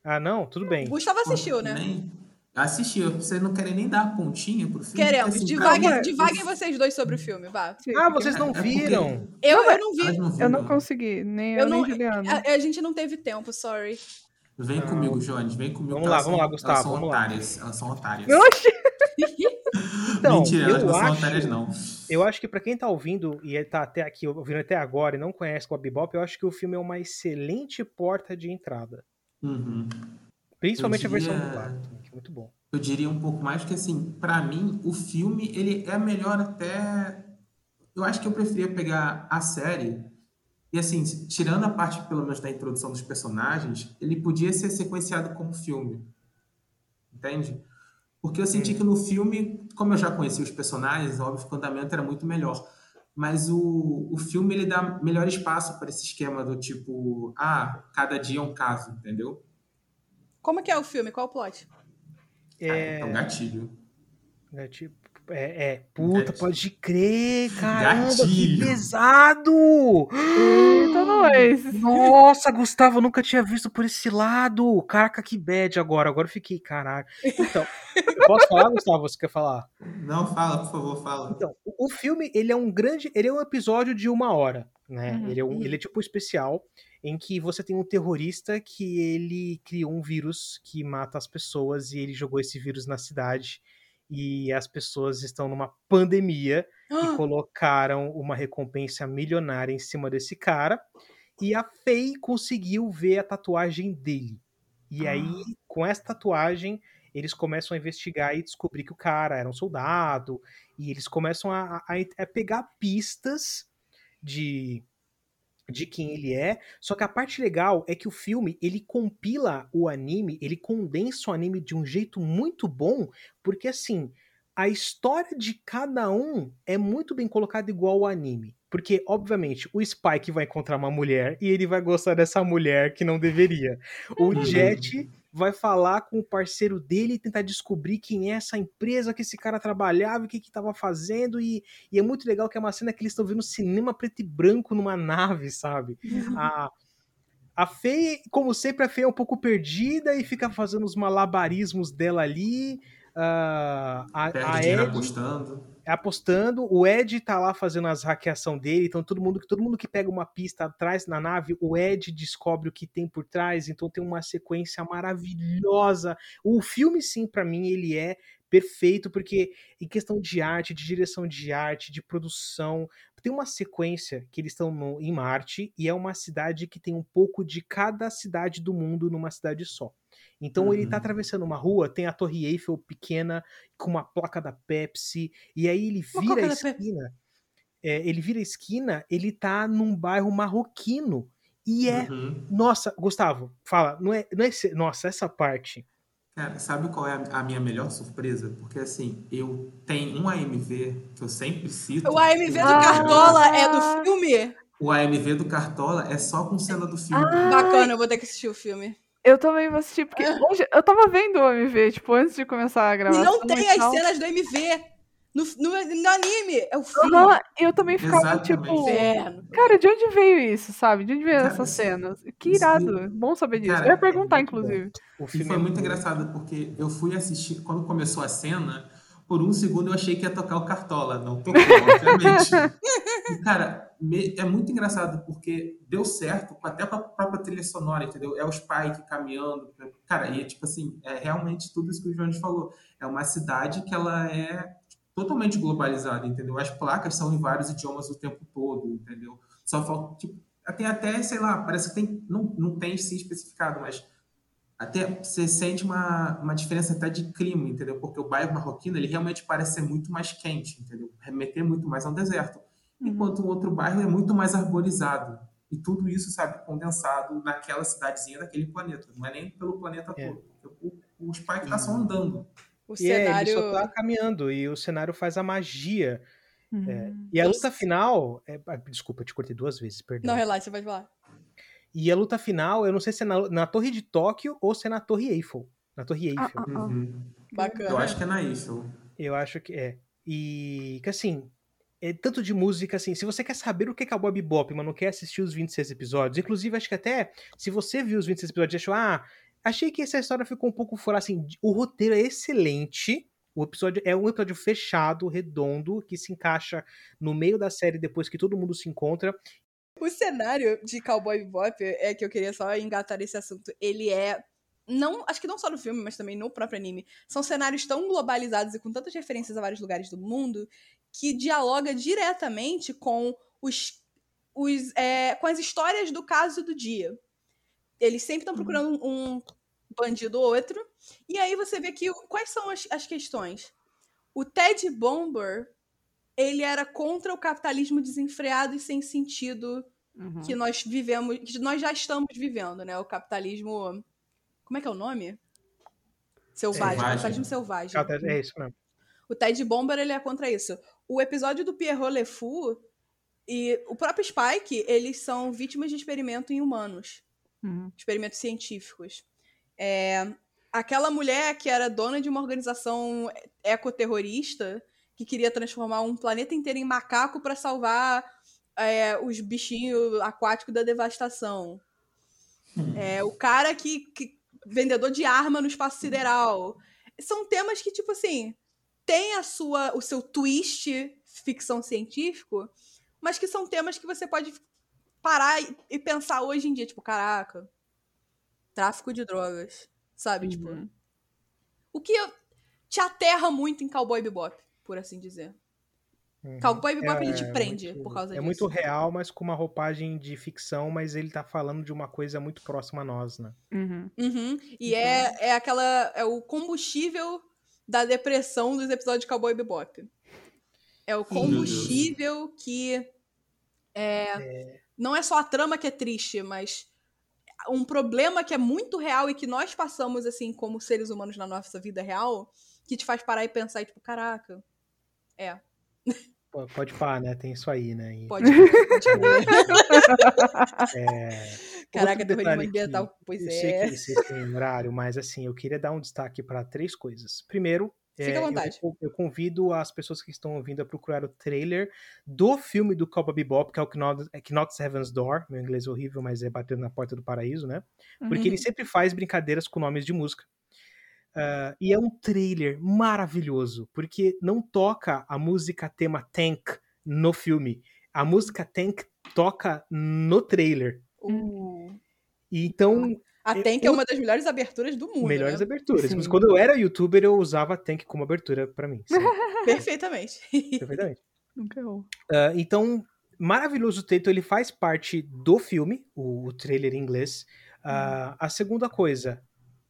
Ah, não? Tudo bem. O Gustavo assistiu, né? Nem... Assistiu. Vocês não querem nem dar a pontinha pro filme? Queremos. assim, Divaguem, divaguem vocês dois sobre o filme, vá. Ah, vocês não É viram? Eu, Não, eu não vi. Não Eu não consegui, nem Eu eu, não- nem Juliana. A, a gente não teve tempo, sorry. Vem Não. comigo, Jones, vem comigo. Vamos lá, elas vamos são- lá, Gustavo, Elas são vamos lá. otárias. Elas são otárias. Oxi! Então, Mentira, elas não são otárias, não. Eu acho que pra quem tá ouvindo e tá até aqui, ouvindo até agora e não conhece o Bebop, eu acho que o filme é uma excelente porta de entrada. Uhum. Principalmente Eu a versão diria- dublada, que é muito bom. Eu diria um pouco mais que, assim, pra mim, o filme, ele é melhor até... Eu acho que eu preferia pegar a série e, assim, tirando a parte, pelo menos, da introdução dos personagens, ele podia ser sequenciado como filme. Entende? Porque eu senti que no filme, como eu já conhecia os personagens, óbvio que o andamento era muito melhor. Mas o, o filme, ele dá melhor espaço para esse esquema do tipo, ah, cada dia é um caso, entendeu? Como que é o filme? Qual o plot? É, É um gatilho. é tipo, é, é, puta, Gatilho. pode crer, caramba, que Gatilho. pesado! Eita, nós! Nossa, Gustavo, eu nunca tinha visto por esse lado. Caraca, que bad agora. Agora eu fiquei, caralho. Então, posso falar, Gustavo? Você quer falar? Não, fala, por favor, fala. Então, o filme, ele é um grande. Ele é um episódio de uma hora, né? Uhum, ele, é um, ele é tipo um especial em que você tem um terrorista que ele criou um vírus que mata as pessoas e ele jogou esse vírus na cidade. E as pessoas estão numa pandemia e Ah, colocaram uma recompensa milionária em cima desse cara. E a Faye conseguiu ver a tatuagem dele. E aí, com essa tatuagem, eles começam a investigar e descobrir que o cara era um soldado. E eles começam a, a- a pegar pistas de, de quem ele é. Só que a parte legal é que o filme, ele compila o anime, ele condensa o anime de um jeito muito bom, porque assim, a história de cada um é muito bem colocada igual ao anime. Porque, obviamente, o Spike vai encontrar uma mulher e ele vai gostar dessa mulher que não deveria. O Uhum. Jet vai falar com o parceiro dele e tentar descobrir quem é essa empresa que esse cara trabalhava, o que que tava fazendo. E, e é muito legal que é uma cena que eles estão vendo cinema preto e branco numa nave, sabe? A, a Fei, como sempre, a Fei é um pouco perdida e fica fazendo os malabarismos dela ali. Ah, a, Perde a dinheiro Ed apostando. Apostando, o Ed tá lá fazendo as hackeação dele, então todo mundo, todo mundo que pega uma pista atrás na nave, o Ed descobre o que tem por trás, então tem uma sequência maravilhosa. O filme sim, pra mim ele é perfeito porque em questão de arte, de direção de arte, de produção, tem uma sequência que eles estão em Marte e é uma cidade que tem um pouco de cada cidade do mundo numa cidade só. Então ele tá Uhum. atravessando uma rua, tem a Torre Eiffel pequena com uma placa da Pepsi, e aí ele Uma vira a esquina. é, ele vira a esquina, ele tá num bairro marroquino. E é. Uhum. Nossa, Gustavo, fala, não é, não é esse- nossa, essa parte. Cara, sabe qual é a, a minha melhor surpresa? Porque assim, eu tenho um AMV que eu sempre cito. O AMV do Ah. Cartola é do filme? O AMV do Cartola é só com cena do filme. Ah, Bacana, eu vou ter que assistir o filme. Eu também vou assistir, porque hoje eu tava vendo o MV, tipo, antes de começar a E gravação. não tem as tal. cenas do MV. No, no, no anime, é o filme. Aham, eu também ficava, Exatamente. tipo, Inferno. cara, de onde veio isso, sabe? De onde veio Cara, essas cenas? Que irado. Bom saber disso. Cara, eu ia é perguntar, bom. inclusive. O E filme foi é muito engraçado, porque eu fui assistir, quando começou a cena, por um segundo eu achei que ia tocar o Cartola, não tocou, obviamente. E, cara, é muito engraçado, porque deu certo, até com a própria trilha sonora, entendeu? É o Spike caminhando. Cara, e é tipo assim, é realmente tudo isso que o Jones falou. É uma cidade que ela é totalmente globalizada, entendeu? As placas são em vários idiomas o tempo todo, entendeu? Só falta, tipo, tem até, sei lá, parece que tem, não, não tem sim especificado, mas até você sente uma, uma diferença até de clima, entendeu? Porque o bairro marroquino, ele realmente parece ser muito mais quente, entendeu? Remeter muito mais ao deserto. Enquanto o outro bairro é muito mais arborizado. E tudo isso, sabe, condensado naquela cidadezinha daquele planeta. Não é nem pelo planeta É. todo. O, o Spike tá só andando. O E é, ele cenário. só tá caminhando e o cenário faz a magia. Hum. E a luta final. é- ah, desculpa, eu te cortei duas vezes, perdão. Não, relaxa, pode falar. E a luta final, eu não sei se é na, na Torre de Tóquio ou se é na Torre Eiffel. Na Torre Ah, Eiffel. ah, ah. Uhum. Bacana. Eu acho que é na Eiffel. Eu acho que é. E que assim, é tanto de música assim, se você quer saber o que é Cowboy Bebop, mas não quer assistir os 26 episódios, inclusive acho que até se você viu os 26 episódios e achou, ah, achei que essa história ficou um pouco fora assim, o roteiro é excelente. O episódio é um episódio fechado, redondo, que se encaixa no meio da série depois que todo mundo se encontra. O cenário de Cowboy Bebop é que eu queria só engatar esse assunto. Ele é não, acho que não só no filme, mas também no próprio anime, são cenários tão globalizados e com tantas referências a vários lugares do mundo que dialoga diretamente com os, os é, com as histórias do caso do dia. Eles sempre estão uhum. procurando um bandido ou outro. E aí você vê que quais são as, as questões. O Ted Bomber ele era contra o capitalismo desenfreado e sem sentido uhum. que nós vivemos, que nós já estamos vivendo, né? O capitalismo como é que é o nome? Selvagem, selvagem. capitalismo selvagem. É isso mesmo. O Ted Bomber, ele é contra isso. O episódio do Pierrot Le Fou e o próprio Spike, eles são vítimas de experimento em humanos. Uhum. Experimentos científicos. É, aquela mulher que era dona de uma organização ecoterrorista que queria transformar um planeta inteiro em macaco para salvar é, os bichinhos aquáticos da devastação. Hum. É, o cara que, que vendedor de arma no espaço sideral. São temas que, tipo assim, tem a sua, o seu twist ficção científico, mas que são temas que você pode parar e pensar hoje em dia, tipo, caraca, tráfico de drogas, sabe? Tipo, uhum. Tipo, o que te aterra muito em Cowboy Bebop, por assim dizer. Uhum. Cowboy Bebop é, ele te é prende muito, por causa é disso. É muito real, mas com uma roupagem de ficção, mas ele tá falando de uma coisa muito próxima a nós, né? Uhum. Uhum. E uhum. é, é aquela. É o combustível da depressão dos episódios de Cowboy Bebop. É o combustível que. É, é, Não é só a trama que é triste, mas um problema que é muito real e que nós passamos, assim, como seres humanos na nossa vida real, que te faz parar e pensar, e, tipo, caraca. É. Pode parar, né? Tem isso aí, né? E... Pode é... Caraca, terrorismo ambiental, pois eu é. Sei que vocês têm horário, mas assim, eu queria dar um destaque para três coisas. Primeiro, Fica é, à vontade. Eu, eu, convido as pessoas que estão ouvindo a procurar o trailer do filme do Cowboy Bebop, que é o Knocks Heaven's Door. Meu inglês é horrível, mas é Batendo na Porta do Paraíso, né? Porque uhum. ele sempre faz brincadeiras com nomes de música. Uh, e é um trailer maravilhoso, porque não toca a música tema Tank no filme. A música Tank toca no trailer. Uh. então. A Tank é, é uma das melhores aberturas do mundo. Melhores né? aberturas. Sim. Mas quando eu era youtuber, eu usava a Tank como abertura para mim. Perfeitamente. Perfeitamente. Nunca errou. Uh, então, maravilhoso o texto, ele faz parte do filme, o, o trailer em inglês. Uh, hum. A segunda coisa,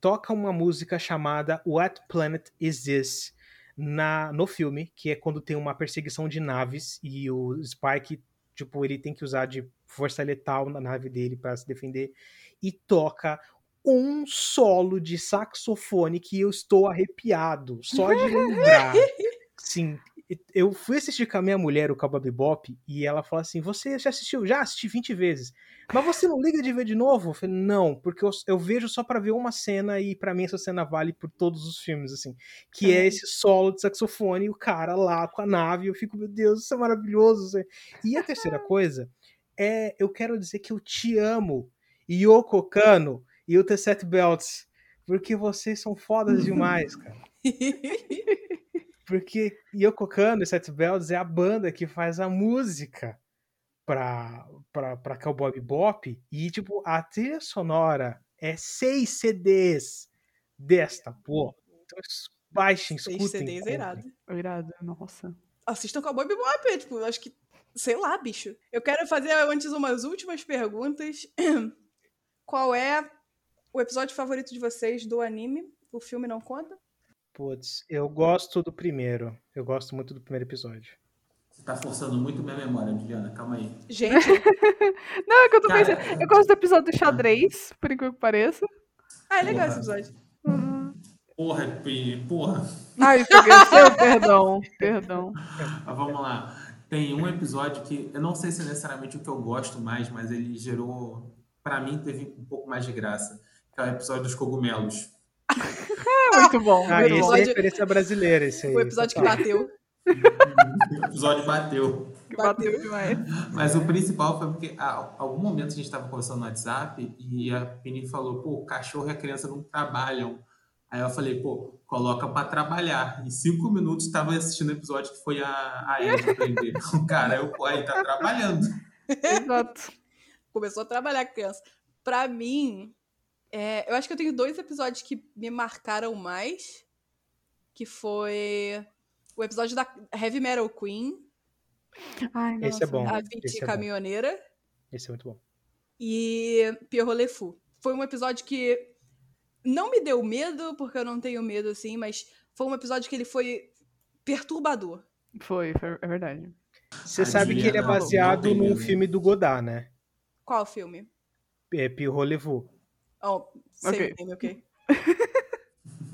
toca uma música chamada What Planet Is This? Na, no filme, que é quando tem uma perseguição de naves e o Spike, tipo, ele tem que usar de força letal na nave dele para se defender e toca um solo de saxofone que eu estou arrepiado só de lembrar. Sim, eu fui assistir com a minha mulher o Cowboy Bebop e ela falou assim: Você já assistiu? Já assisti 20 vezes. Mas você não liga de ver de novo? Eu falei: Não, porque eu, eu vejo só para ver uma cena e para mim essa cena vale por todos os filmes, assim. Que é, é esse solo de saxofone e o cara lá com a nave. Eu fico: Meu Deus, isso é maravilhoso. E a terceira coisa é: eu quero dizer que eu te amo, Yoko Kano e o T7 Belts, porque vocês são fodas demais, cara. Porque Yoko Kano e Seth Bells é a banda que faz a música pra, pra, pra Cowboy Bebop. E, tipo, a trilha sonora é seis CDs desta, pô. Então, baixem, escutem. Seis CDs é irado. Irado, nossa. Assistam Cowboy Bebop, é, tipo, acho que, sei lá, bicho. Eu quero fazer antes umas últimas perguntas. Qual é o episódio favorito de vocês do anime? O filme não conta? Putz, eu gosto do primeiro. Eu gosto muito do primeiro episódio. Você tá forçando muito minha memória, Juliana. Calma aí. Gente. não, é que eu tô Cara, pensando. Eu gosto do episódio do xadrez, por incrível que pareça. Ah, é legal esse episódio. Uhum. Porra, porra. Ai, seu, perdão, perdão. Mas vamos lá. Tem um episódio que eu não sei se é necessariamente o que eu gosto mais, mas ele gerou, para mim, teve um pouco mais de graça, que é o episódio dos cogumelos. Muito bom. Ah, esse é referência brasileira, esse aí. O episódio que bateu. o episódio bateu. Bateu demais. Mas o principal foi porque, ah, algum momento a gente estava conversando no WhatsApp e a Pini falou, pô, o cachorro e a criança não trabalham. Aí eu falei, pô, coloca para trabalhar. Em cinco minutos estava assistindo o episódio que foi a, a Ed aprender. Cara, eu, pô, aí tá trabalhando. Exato. Começou a trabalhar criança. Pra mim, é, eu acho que eu tenho dois episódios que me marcaram mais. Que foi o episódio da Heavy Metal Queen. Ai, Esse é nossa. bom. A esse Viti é. Caminhoneira. Esse é muito bom. E Pierrot Le Fou. Foi um episódio que não me deu medo, porque eu não tenho medo assim, mas foi um episódio que ele foi perturbador. Foi, foi, é verdade. Você A sabe que ele é baseado num filme do Godard, né? Qual filme? É Pierrot Le Fou. Oh, sei Ok. o nome, ok.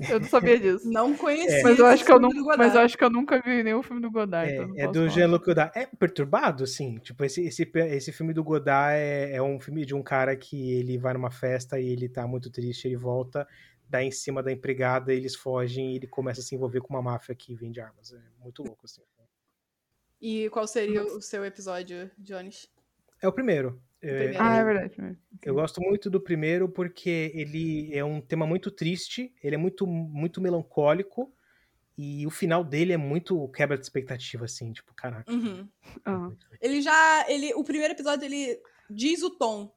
Eu não sabia disso. Não conhecia. Mas eu acho que eu não, mas eu acho que eu nunca vi nenhum filme do Godard. então É, é posso do. Jean-Luc Godard. É perturbado, assim. Tipo, esse, esse, esse filme do Godard é, é um filme de um cara que ele vai numa festa e ele tá muito triste, ele volta, dá em cima da empregada, eles fogem e ele começa a se envolver com uma máfia que vende armas. É muito louco, assim. E qual seria o seu episódio, Jones? É o primeiro. É. Ah, é verdade. né? Eu gosto muito do primeiro porque ele é um tema muito triste, ele é muito, muito melancólico e o final dele é muito quebra de expectativa, assim, tipo, caraca. Uhum. Ah, Ele já. Ele, o primeiro episódio ele diz o tom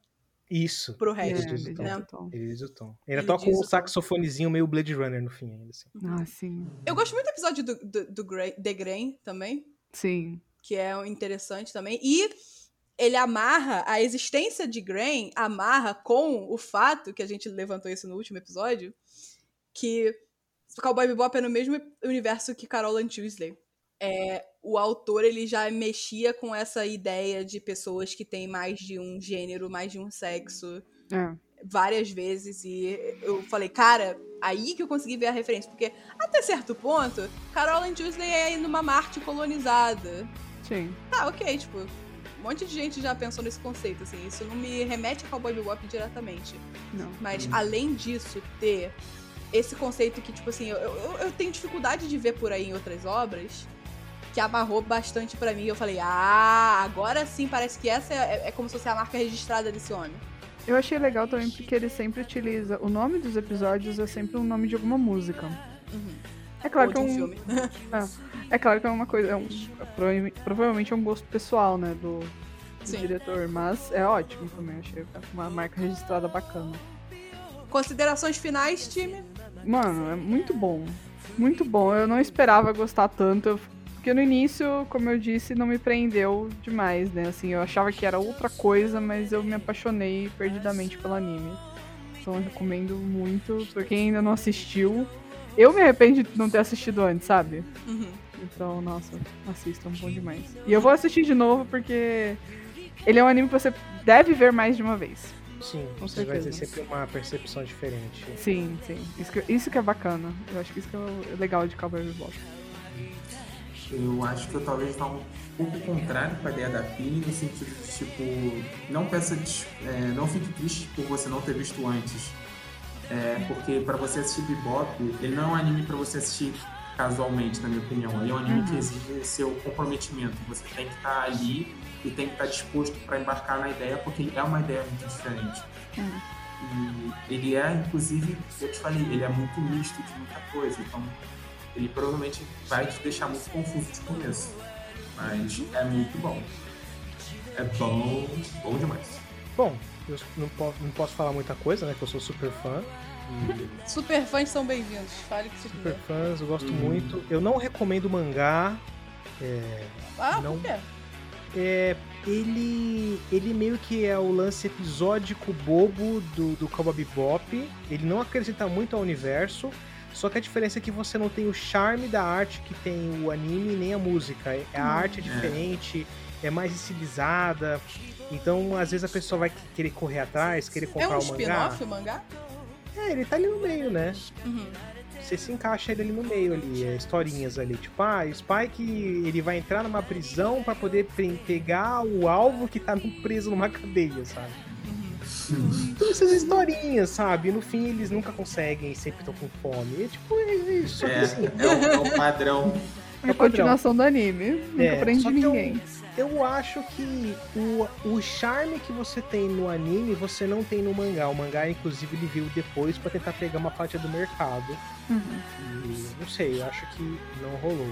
Isso. pro é, resto. diz o ele tom. diz né? o tom. Ele diz o tom. Ele, Ele toca um o tom. saxofonezinho meio Blade Runner no fim ainda, assim. Ah, sim. Eu gosto muito do episódio do, do, do Gra- The Grain também, Sim. que é interessante também. E ele amarra a existência de Grain, amarra com o fato, que a gente levantou isso no último episódio, que Cowboy Bebop é no mesmo universo que Carol and Tuesday. É, o autor ele já mexia com essa ideia de pessoas que têm mais de um gênero, mais de um sexo, É. várias vezes e eu falei, cara, aí que eu consegui ver a referência, porque até certo ponto, Carol and Tuesday é numa Marte colonizada. Sim. Tá, ok, tipo, um monte de gente já pensou nesse conceito, assim, isso não me remete a Cowboy Bebop diretamente. Não. Mas além disso, ter esse conceito que, tipo assim, eu, eu, eu tenho dificuldade de ver por aí em outras obras, que amarrou bastante pra mim. Eu falei, ah, agora sim parece que essa é, é como se fosse a marca registrada desse homem. Eu achei legal também porque ele sempre utiliza. O nome dos episódios é sempre um nome de alguma música. Uhum. É claro que é um filme. É claro que é uma coisa. É um, prova- provavelmente é um gosto pessoal, né? Do, do diretor. Mas é ótimo também. Achei uma marca registrada bacana. Considerações finais, time? Mano, é muito bom. Muito bom. Eu não esperava gostar tanto. Porque no início, como eu disse, não me prendeu demais, né? Assim, eu achava que era outra coisa, mas eu me apaixonei perdidamente pelo anime. Então eu recomendo muito pra quem ainda não assistiu. Eu me arrependo de não ter assistido antes, sabe? Uhum. Então, nossa, assistam, bom demais. E eu vou assistir de novo porque ele é um anime que você deve ver mais de uma vez. Sim, Com você vai ter certeza. sempre uma percepção diferente. Sim, sim. Isso que, isso que é bacana. Eu acho que isso que é legal de Cowboy Bebop. Eu acho que eu talvez vá um pouco contrário com a ideia da Pini, no sentido de, tipo, não peça, é, não fique triste por você não ter visto antes. É, porque para você assistir Bebop, ele não é um anime para você assistir casualmente, na minha opinião. Ele é um anime que Uhum. exige seu comprometimento. Você tem que estar ali e tem que estar disposto para embarcar na ideia, porque é uma ideia muito diferente. Uhum. E ele é, inclusive, eu te falei, ele é muito misto de muita coisa. Então, ele provavelmente vai te deixar muito confuso de começo. Mas é muito bom. É bom, bom demais. Bom, eu não posso, não posso falar muita coisa, né? Que eu sou super fã. E Super fãs são bem-vindos. Fale o que vocês super quiserem. fãs, eu gosto Hum. muito. Eu não recomendo mangá. É, Ah, não- por quê? é, ele, ele meio que é o lance episódico bobo do, do Cowboy Bebop. Ele não acrescenta muito ao universo. Só que a diferença é que você não tem o charme da arte que tem o anime nem a música. É- A arte é diferente, é mais estilizada. Então, às vezes a pessoa vai querer correr atrás, querer É comprar um o mangá. spin-off o mangá? É, ele tá ali no meio, né? Uhum. Você se encaixa ele ali no meio ali, é, historinhas ali. Tipo, ah, o Spike ele vai entrar numa prisão pra poder pegar o alvo que tá preso numa cadeia, sabe? Uhum. Então, essas historinhas, sabe? No fim eles nunca conseguem, sempre estão com fome. É tipo, é isso. Só que É, assim, é, o, é o padrão. É a continuação do anime. Nunca É, prende só que eu- acho que o, o charme que você tem no anime, você não tem no mangá. O mangá, inclusive, ele veio depois pra tentar pegar uma fatia do mercado. Uhum. E não sei, eu acho que não rolou.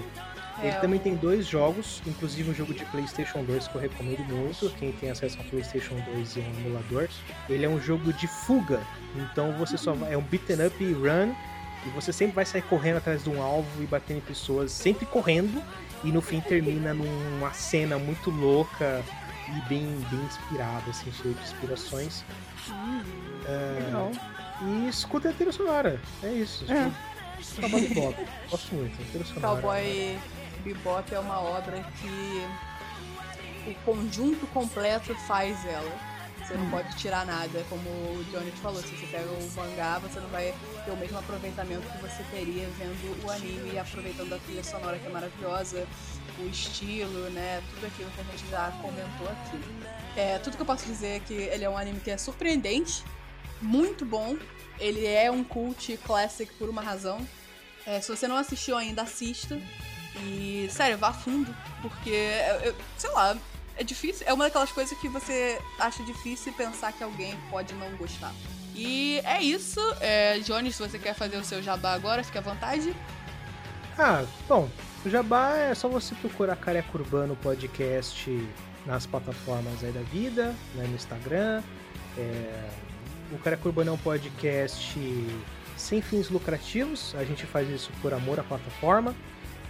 Ele é, também tem dois jogos, inclusive um jogo de PlayStation 2 que eu recomendo muito. Quem tem acesso ao PlayStation 2 e um emulador. Ele é um jogo de fuga, então você só vai. É um beaten up run e você sempre vai sair correndo atrás de um alvo e batendo em pessoas, sempre correndo, e no fim termina numa cena muito louca e bem, bem inspirada, assim, cheio de inspirações. Hum, é, e escuta a trilha sonora, é isso. É. Cowboy Bebop, gosto muito, a trilha sonora. Cowboy Bebop é uma obra que o conjunto completo faz ela. Você não pode tirar nada, como o Johnny te falou. Se você pega o mangá, você não vai ter o mesmo aproveitamento que você teria vendo o anime e aproveitando a trilha sonora que é maravilhosa, o estilo, né? Tudo aquilo que a gente já comentou aqui. É, tudo que eu posso dizer é que ele é um anime que é surpreendente, muito bom. Ele é um cult classic por uma razão. É, se você não assistiu ainda, assista. E, sério, vá fundo, porque, eu, sei lá, é difícil, é uma daquelas coisas que você acha difícil pensar que alguém pode não gostar. E é isso. É, Johnny, se você quer fazer o seu jabá agora, fique à vontade. Ah, bom, o jabá é só você procurar Careca Urbano Podcast nas plataformas aí da vida, né, no Instagram. É, o Careca Urbano é um podcast sem fins lucrativos, a gente faz isso por amor à plataforma.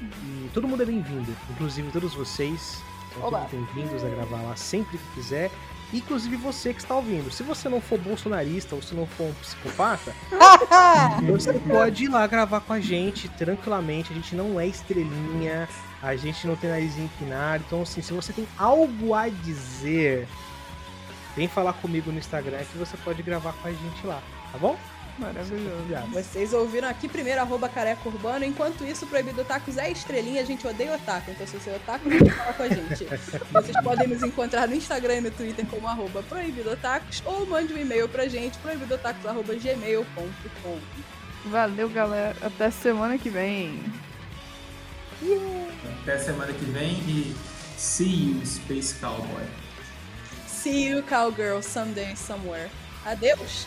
E todo mundo é bem-vindo, inclusive todos vocês todos bem-vindos a gravar lá sempre que quiser. Inclusive você que está ouvindo. Se você não for bolsonarista ou se não for um psicopata, você pode ir lá gravar com a gente tranquilamente. A gente não é estrelinha, a gente não tem nariz empinado. Então, assim, se você tem algo a dizer, vem falar comigo no Instagram que você pode gravar com a gente lá, tá bom? Maravilhoso. Vocês ouviram aqui primeiro, arroba careca urbano. Enquanto isso, Proibido Otakus é estrelinha, a gente odeia otaku. Então, se você é otaku, vem falar com a gente. Vocês podem nos encontrar no Instagram e no Twitter como arroba Proibido Otakus ou mande um e-mail pra gente, proibidotakus.gmail.com. Valeu, galera. Até semana que vem. Yeah. Até semana que vem e see you, Space Cowboy. See you, Cowgirl, someday, somewhere. Adeus.